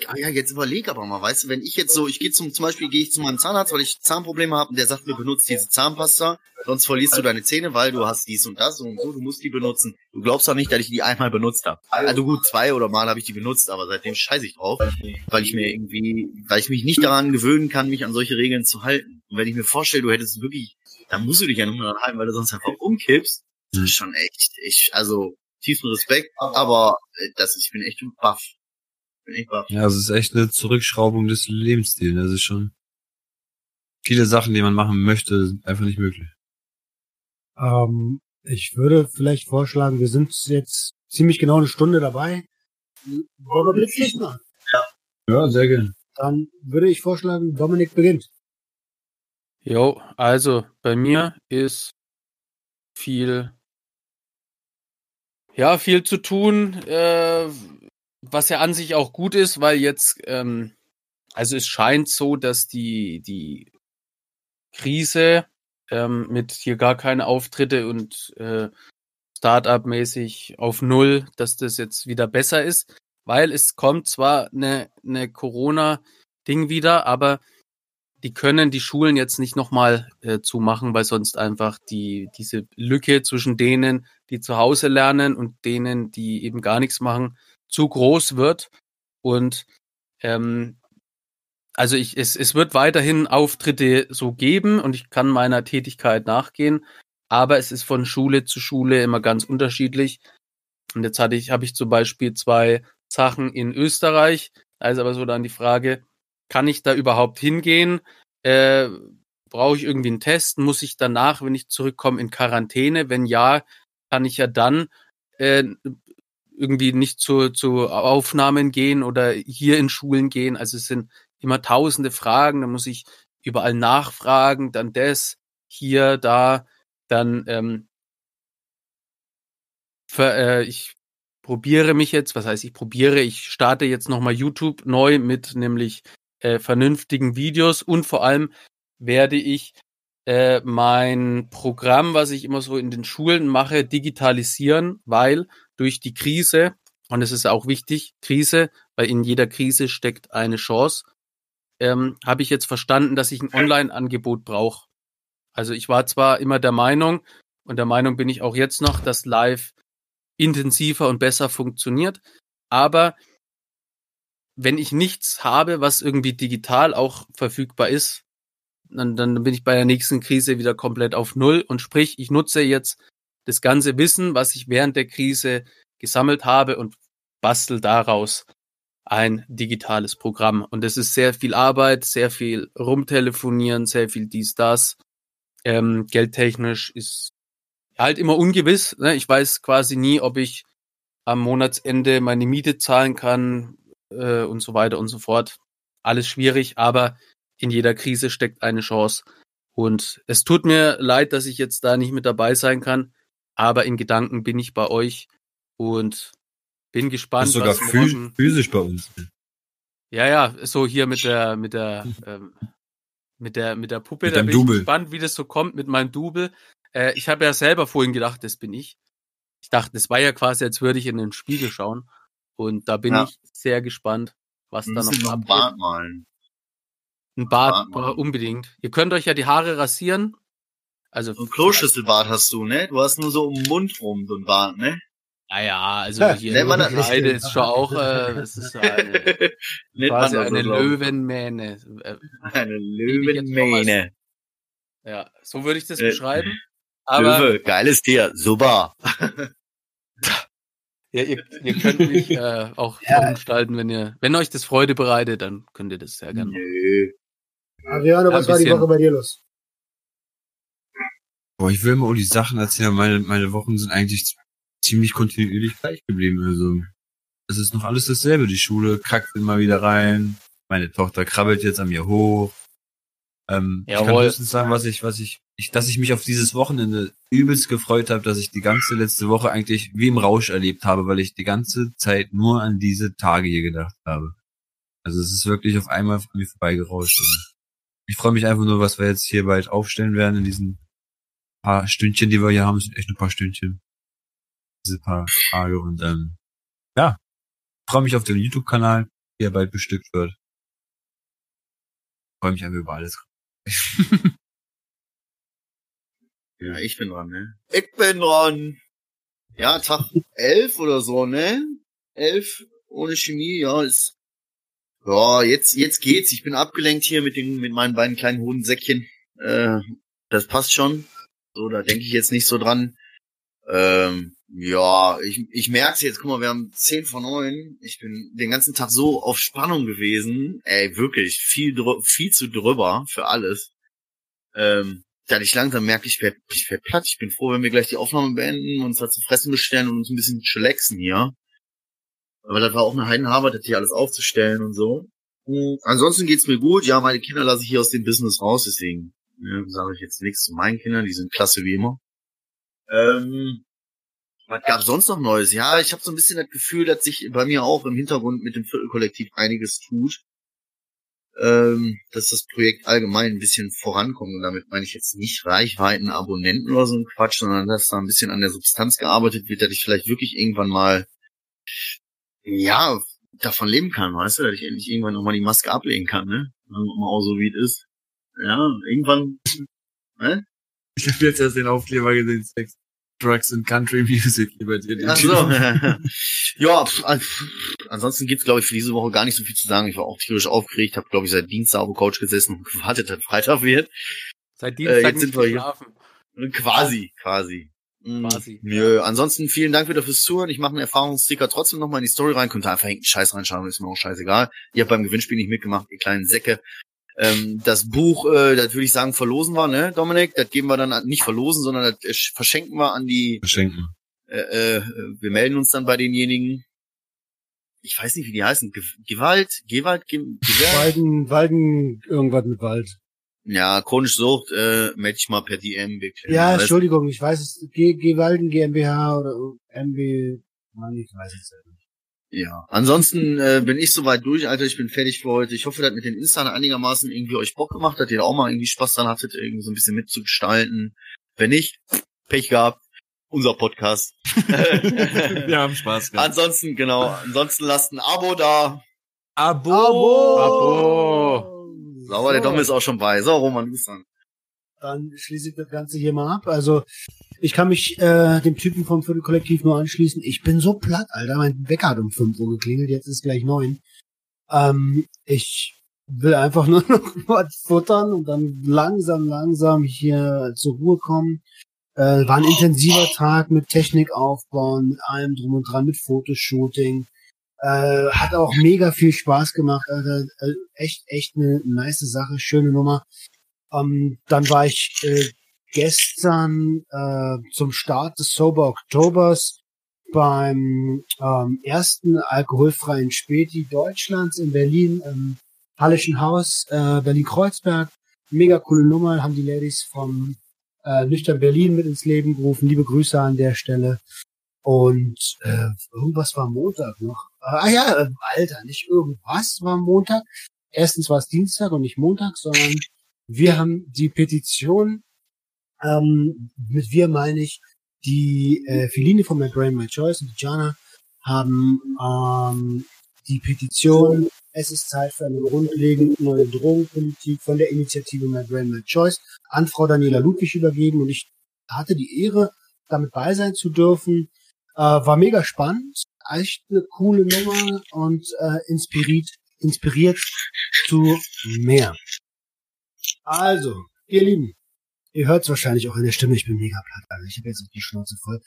Ah ja, jetzt überleg aber mal, weißt du, wenn ich jetzt so, ich gehe zum, zum Beispiel gehe ich zu meinem Zahnarzt, weil ich Zahnprobleme habe und der sagt mir, benutzt diese Zahnpasta, sonst verlierst du deine Zähne, weil du hast dies und das und so, du musst die benutzen. Du glaubst doch nicht, dass ich die einmal benutzt habe. Also gut, zwei oder mal habe ich die benutzt, aber seitdem scheiße ich drauf, weil ich mir irgendwie, weil ich mich nicht daran gewöhnen kann, mich an solche Regeln zu halten. Und wenn ich mir vorstelle, du hättest wirklich, dann musst du dich ja nur daran halten, weil du sonst einfach umkippst. Das ist schon echt, ich, also tiefen Respekt, aber äh, das, ich bin echt baff. Ja, es ist echt eine Zurückschraubung des Lebensstils. Das ist schon viele Sachen, die man machen möchte, sind einfach nicht möglich. Ähm, ich würde vielleicht vorschlagen, wir sind jetzt ziemlich genau eine Stunde dabei. Wollen wir Blitzlicht machen? Ja, sehr gerne. Dann würde ich vorschlagen, Dominik beginnt. Jo, also bei mir ist viel, ja, viel zu tun, äh, was ja an sich auch gut ist, weil jetzt, ähm, also es scheint so, dass die, die Krise ähm, mit hier gar keine Auftritte und äh, Startup-mäßig auf Null, dass das jetzt wieder besser ist, weil es kommt zwar eine, eine Corona-Ding wieder, aber die können die Schulen jetzt nicht nochmal äh, zumachen, weil sonst einfach die, diese Lücke zwischen denen, die zu Hause lernen und denen, die eben gar nichts machen, zu groß wird. Und ähm, also ich, es, es wird weiterhin Auftritte so geben und ich kann meiner Tätigkeit nachgehen, aber es ist von Schule zu Schule immer ganz unterschiedlich. Und jetzt hatte ich, habe ich zum Beispiel zwei Sachen in Österreich. Da ist aber so dann die Frage, kann ich da überhaupt hingehen? Äh, Brauche ich irgendwie einen Test? Muss ich danach, wenn ich zurückkomme, in Quarantäne? Wenn ja, kann ich ja dann äh, irgendwie nicht zu, zu Aufnahmen gehen oder hier in Schulen gehen. Also es sind immer tausende Fragen, da muss ich überall nachfragen, dann das, hier, da, dann ähm, ver, äh, ich probiere mich jetzt, was heißt ich probiere, ich starte jetzt nochmal YouTube neu mit nämlich äh, vernünftigen Videos und vor allem werde ich äh, mein Programm, was ich immer so in den Schulen mache, digitalisieren, weil durch die Krise, und es ist auch wichtig, Krise, weil in jeder Krise steckt eine Chance, ähm, habe ich jetzt verstanden, dass ich ein Online-Angebot brauche. Also ich war zwar immer der Meinung, und der Meinung bin ich auch jetzt noch, dass Live intensiver und besser funktioniert, aber wenn ich nichts habe, was irgendwie digital auch verfügbar ist, dann, dann bin ich bei der nächsten Krise wieder komplett auf Null. Und sprich, ich nutze jetzt das ganze Wissen, was ich während der Krise gesammelt habe und bastel daraus ein digitales Programm. Und es ist sehr viel Arbeit, sehr viel rumtelefonieren, sehr viel dies, das. Ähm, geldtechnisch ist halt immer ungewiss. Ne? Ich weiß quasi nie, ob ich am Monatsende meine Miete zahlen kann äh, und so weiter und so fort. Alles schwierig, aber in jeder Krise steckt eine Chance. Und es tut mir leid, dass ich jetzt da nicht mit dabei sein kann, aber in Gedanken bin ich bei euch und bin gespannt. Ist sogar was morgen... physisch bei uns. Ja, ja, so hier mit der, mit der, ähm, mit der, mit der Puppe. Mit da bin ich Double. gespannt, wie das so kommt mit meinem Double. Äh, ich habe ja selber vorhin gedacht, das bin ich. Ich dachte, das war ja quasi, als würde ich in den Spiegel schauen. Und da bin Ja. ich sehr gespannt, was da noch abgeht. Bart malen. Ein Bart, äh, unbedingt. Ihr könnt euch ja die Haare rasieren. Also, So ein Kloschüsselbart hast du, ne? Du hast nur so um den Mund rum so ein Bart, ne? naja, also Ja, hier nennt man das die nicht. Ist schon auch, äh, das ist eine, quasi man das eine so. Löwenmähne. Äh, Eine Löwenmähne. ja, so würde ich das Äh, beschreiben. Aber Löwe, geiles Tier, super. ja, ihr, ihr könnt mich äh, auch Ja. umgestalten, wenn ihr, wenn euch das Freude bereitet, dann könnt ihr das sehr gerne machen. Nö. Adriano, was war die. Woche bei dir los? Boah, ich will mal die Sachen erzählen, meine, meine Wochen sind eigentlich ziemlich kontinuierlich gleich geblieben. Also, es ist noch alles dasselbe. Die Schule kackt immer wieder rein. Meine Tochter krabbelt jetzt an mir hoch. Ähm, ich kann Jawohl. höchstens sagen, was ich, was ich, ich, dass ich mich auf dieses Wochenende übelst gefreut habe, dass ich die ganze letzte Woche eigentlich wie im Rausch erlebt habe, weil ich die ganze Zeit nur an diese Tage hier gedacht habe. Also es ist wirklich auf einmal an mir vorbeigerauscht. Und ich freue mich einfach nur, was wir jetzt hier bald aufstellen werden in diesen paar Stündchen, die wir hier haben. Sind echt ein paar Stündchen. Diese paar Tage und ähm, ja, freue mich auf den YouTube-Kanal. wie er bald bestückt wird. Freue mich einfach über alles. Ja, ich bin dran, ne? Ich bin dran. Ja, Tag elf oder so, ne? Elf ohne Chemie, ja, ist. Ja, jetzt, jetzt geht's. Ich bin abgelenkt hier mit den, mit meinen beiden kleinen Hodensäckchen. Äh, das passt schon. So, da denke ich jetzt nicht so dran. Ähm, ja, ich, ich merk's jetzt, guck mal, wir haben zehn von neun. Ich bin den ganzen Tag so auf Spannung gewesen. Ey, wirklich, viel, viel zu drüber für alles. Ähm, dass ich langsam merke, ich werd, ich werd platt. Ich bin froh, wenn wir gleich die Aufnahme beenden, uns was zu fressen bestellen und uns ein bisschen chillaxen hier. Aber das war auch eine Heidenarbeit, das hier alles aufzustellen und so. Mhm. Ansonsten geht's mir gut. Ja, meine Kinder lasse ich hier aus dem Business raus, deswegen ja, sage ich jetzt nichts zu meinen Kindern. Die sind klasse wie immer. Ähm, was gab's sonst noch Neues? Ja, ich habe so ein bisschen das Gefühl, dass sich bei mir auch im Hintergrund mit dem Viertelkollektiv einiges tut. Ähm, dass das Projekt allgemein ein bisschen vorankommt. Und damit meine ich jetzt nicht Reichweiten, Abonnenten oder so ein Quatsch, sondern dass da ein bisschen an der Substanz gearbeitet wird, dass ich vielleicht wirklich irgendwann mal, ja, davon leben kann, weißt du, dass ich endlich irgendwann nochmal die Maske ablegen kann, ne? Sagen wir mal auch so, wie es ist. Ja, irgendwann, ne? Ich habe jetzt erst den Aufkleber gesehen, Sex, Drugs and Country Music über dir. Ach so. ja, pf, an- pf, ansonsten gibt's glaube ich für diese Woche gar nicht so viel zu sagen. Ich war auch tierisch aufgeregt, habe glaube ich seit Dienstag auf der Couch gesessen und gewartet, dass Freitag wird. Seit Äh, Dienstag jetzt nicht sind wir hier. geschlafen. Quasi, quasi. Mm, Quasi. Nö, ansonsten vielen Dank wieder fürs Zuhören. Ich mache einen Erfahrungssticker trotzdem nochmal in die Story rein. Könnt ihr einfach irgendeinen Scheiß reinschauen, ist mir auch scheißegal. Ihr habt beim Gewinnspiel nicht mitgemacht, ihr kleinen Säcke. Ähm, das Buch, äh, das würde ich sagen, verlosen wir, ne, Dominik? Das geben wir dann an, nicht verlosen, sondern das äh, verschenken wir an die, Verschenken. äh, äh, wir melden uns dann bei denjenigen. Ich weiß nicht, wie die heißen. Ge Gewalt? Gewalt? Ge Gewalt? Walden, Walden, irgendwas mit Wald. Ja, chronisch Sucht, äh, melde ich mal per DM. Ja, alles. Entschuldigung, ich weiß es. G, G Walden GmbH oder MB, Mann, ich weiß es nicht. Ja, ansonsten äh, bin ich soweit durch, Alter. Ich bin fertig für heute. Ich hoffe, dass mit den Insta einigermaßen irgendwie euch Bock gemacht hat, ihr auch mal irgendwie Spaß dran hattet, irgendwie so ein bisschen mitzugestalten. Wenn nicht, Pech gehabt. Unser Podcast. Wir haben Spaß gehabt. ansonsten, genau. Ansonsten lasst ein Abo da. Abo! Abo. Sauber, der Dom ist auch schon bei. So, Roman, du bist dran. Dann schließe ich das Ganze hier mal ab. Also, ich kann mich äh, dem Typen vom Viertelkollektiv nur anschließen. Ich bin so platt, Alter. Mein Wecker hat um 5 Uhr geklingelt, jetzt ist gleich neun. Ähm, ich will einfach nur noch was futtern und dann langsam, langsam hier zur Ruhe kommen. Äh, war ein intensiver Tag mit Technik aufbauen, mit allem drum und dran, mit Fotoshooting. Äh, hat auch mega viel Spaß gemacht. Äh, echt, echt eine nice Sache, schöne Nummer. Ähm, dann war ich äh, gestern äh, zum Start des Sober Oktobers beim ähm, ersten alkoholfreien Späti Deutschlands in Berlin, im Hallischen Haus, äh, Berlin-Kreuzberg. Mega coole Nummer, haben die Ladies vom äh, Nüchtern Berlin mit ins Leben gerufen. Liebe Grüße an der Stelle. Und äh, irgendwas war Montag noch. Ah ja, äh, Alter, nicht irgendwas war Montag. Erstens war es Dienstag und nicht Montag, sondern wir haben die Petition, ähm, mit wir meine ich, die äh, Feline von My Brain, My Choice und die Jana haben ähm, die Petition Es ist Zeit für eine grundlegend neue Drogenpolitik von der Initiative My Brain, My Choice an Frau Daniela Ludwig übergeben und ich hatte die Ehre, damit bei sein zu dürfen. Äh, war mega spannend, echt eine coole Nummer und äh, inspiriert, inspiriert zu mehr. Also, ihr Lieben, ihr hört es wahrscheinlich auch in der Stimme, ich bin mega platt, also ich habe jetzt auch die Schnauze voll.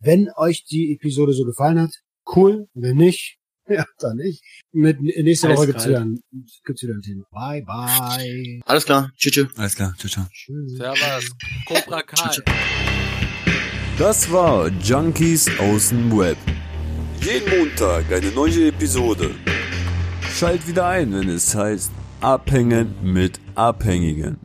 Wenn euch die Episode so gefallen hat, cool, wenn nicht, ja, dann nicht. Mit, nächste Woche gibt's wieder, ein, gibt's wieder ein Thema. Bye, bye. Alles klar. Tschüss. tschüss. Alles klar, ciao. Tschüss. Servus. Cobra Kai. Das war Junkies aus dem Web. Jeden Montag eine neue Episode. Schalt wieder ein, wenn es heißt Abhängen mit Abhängigen.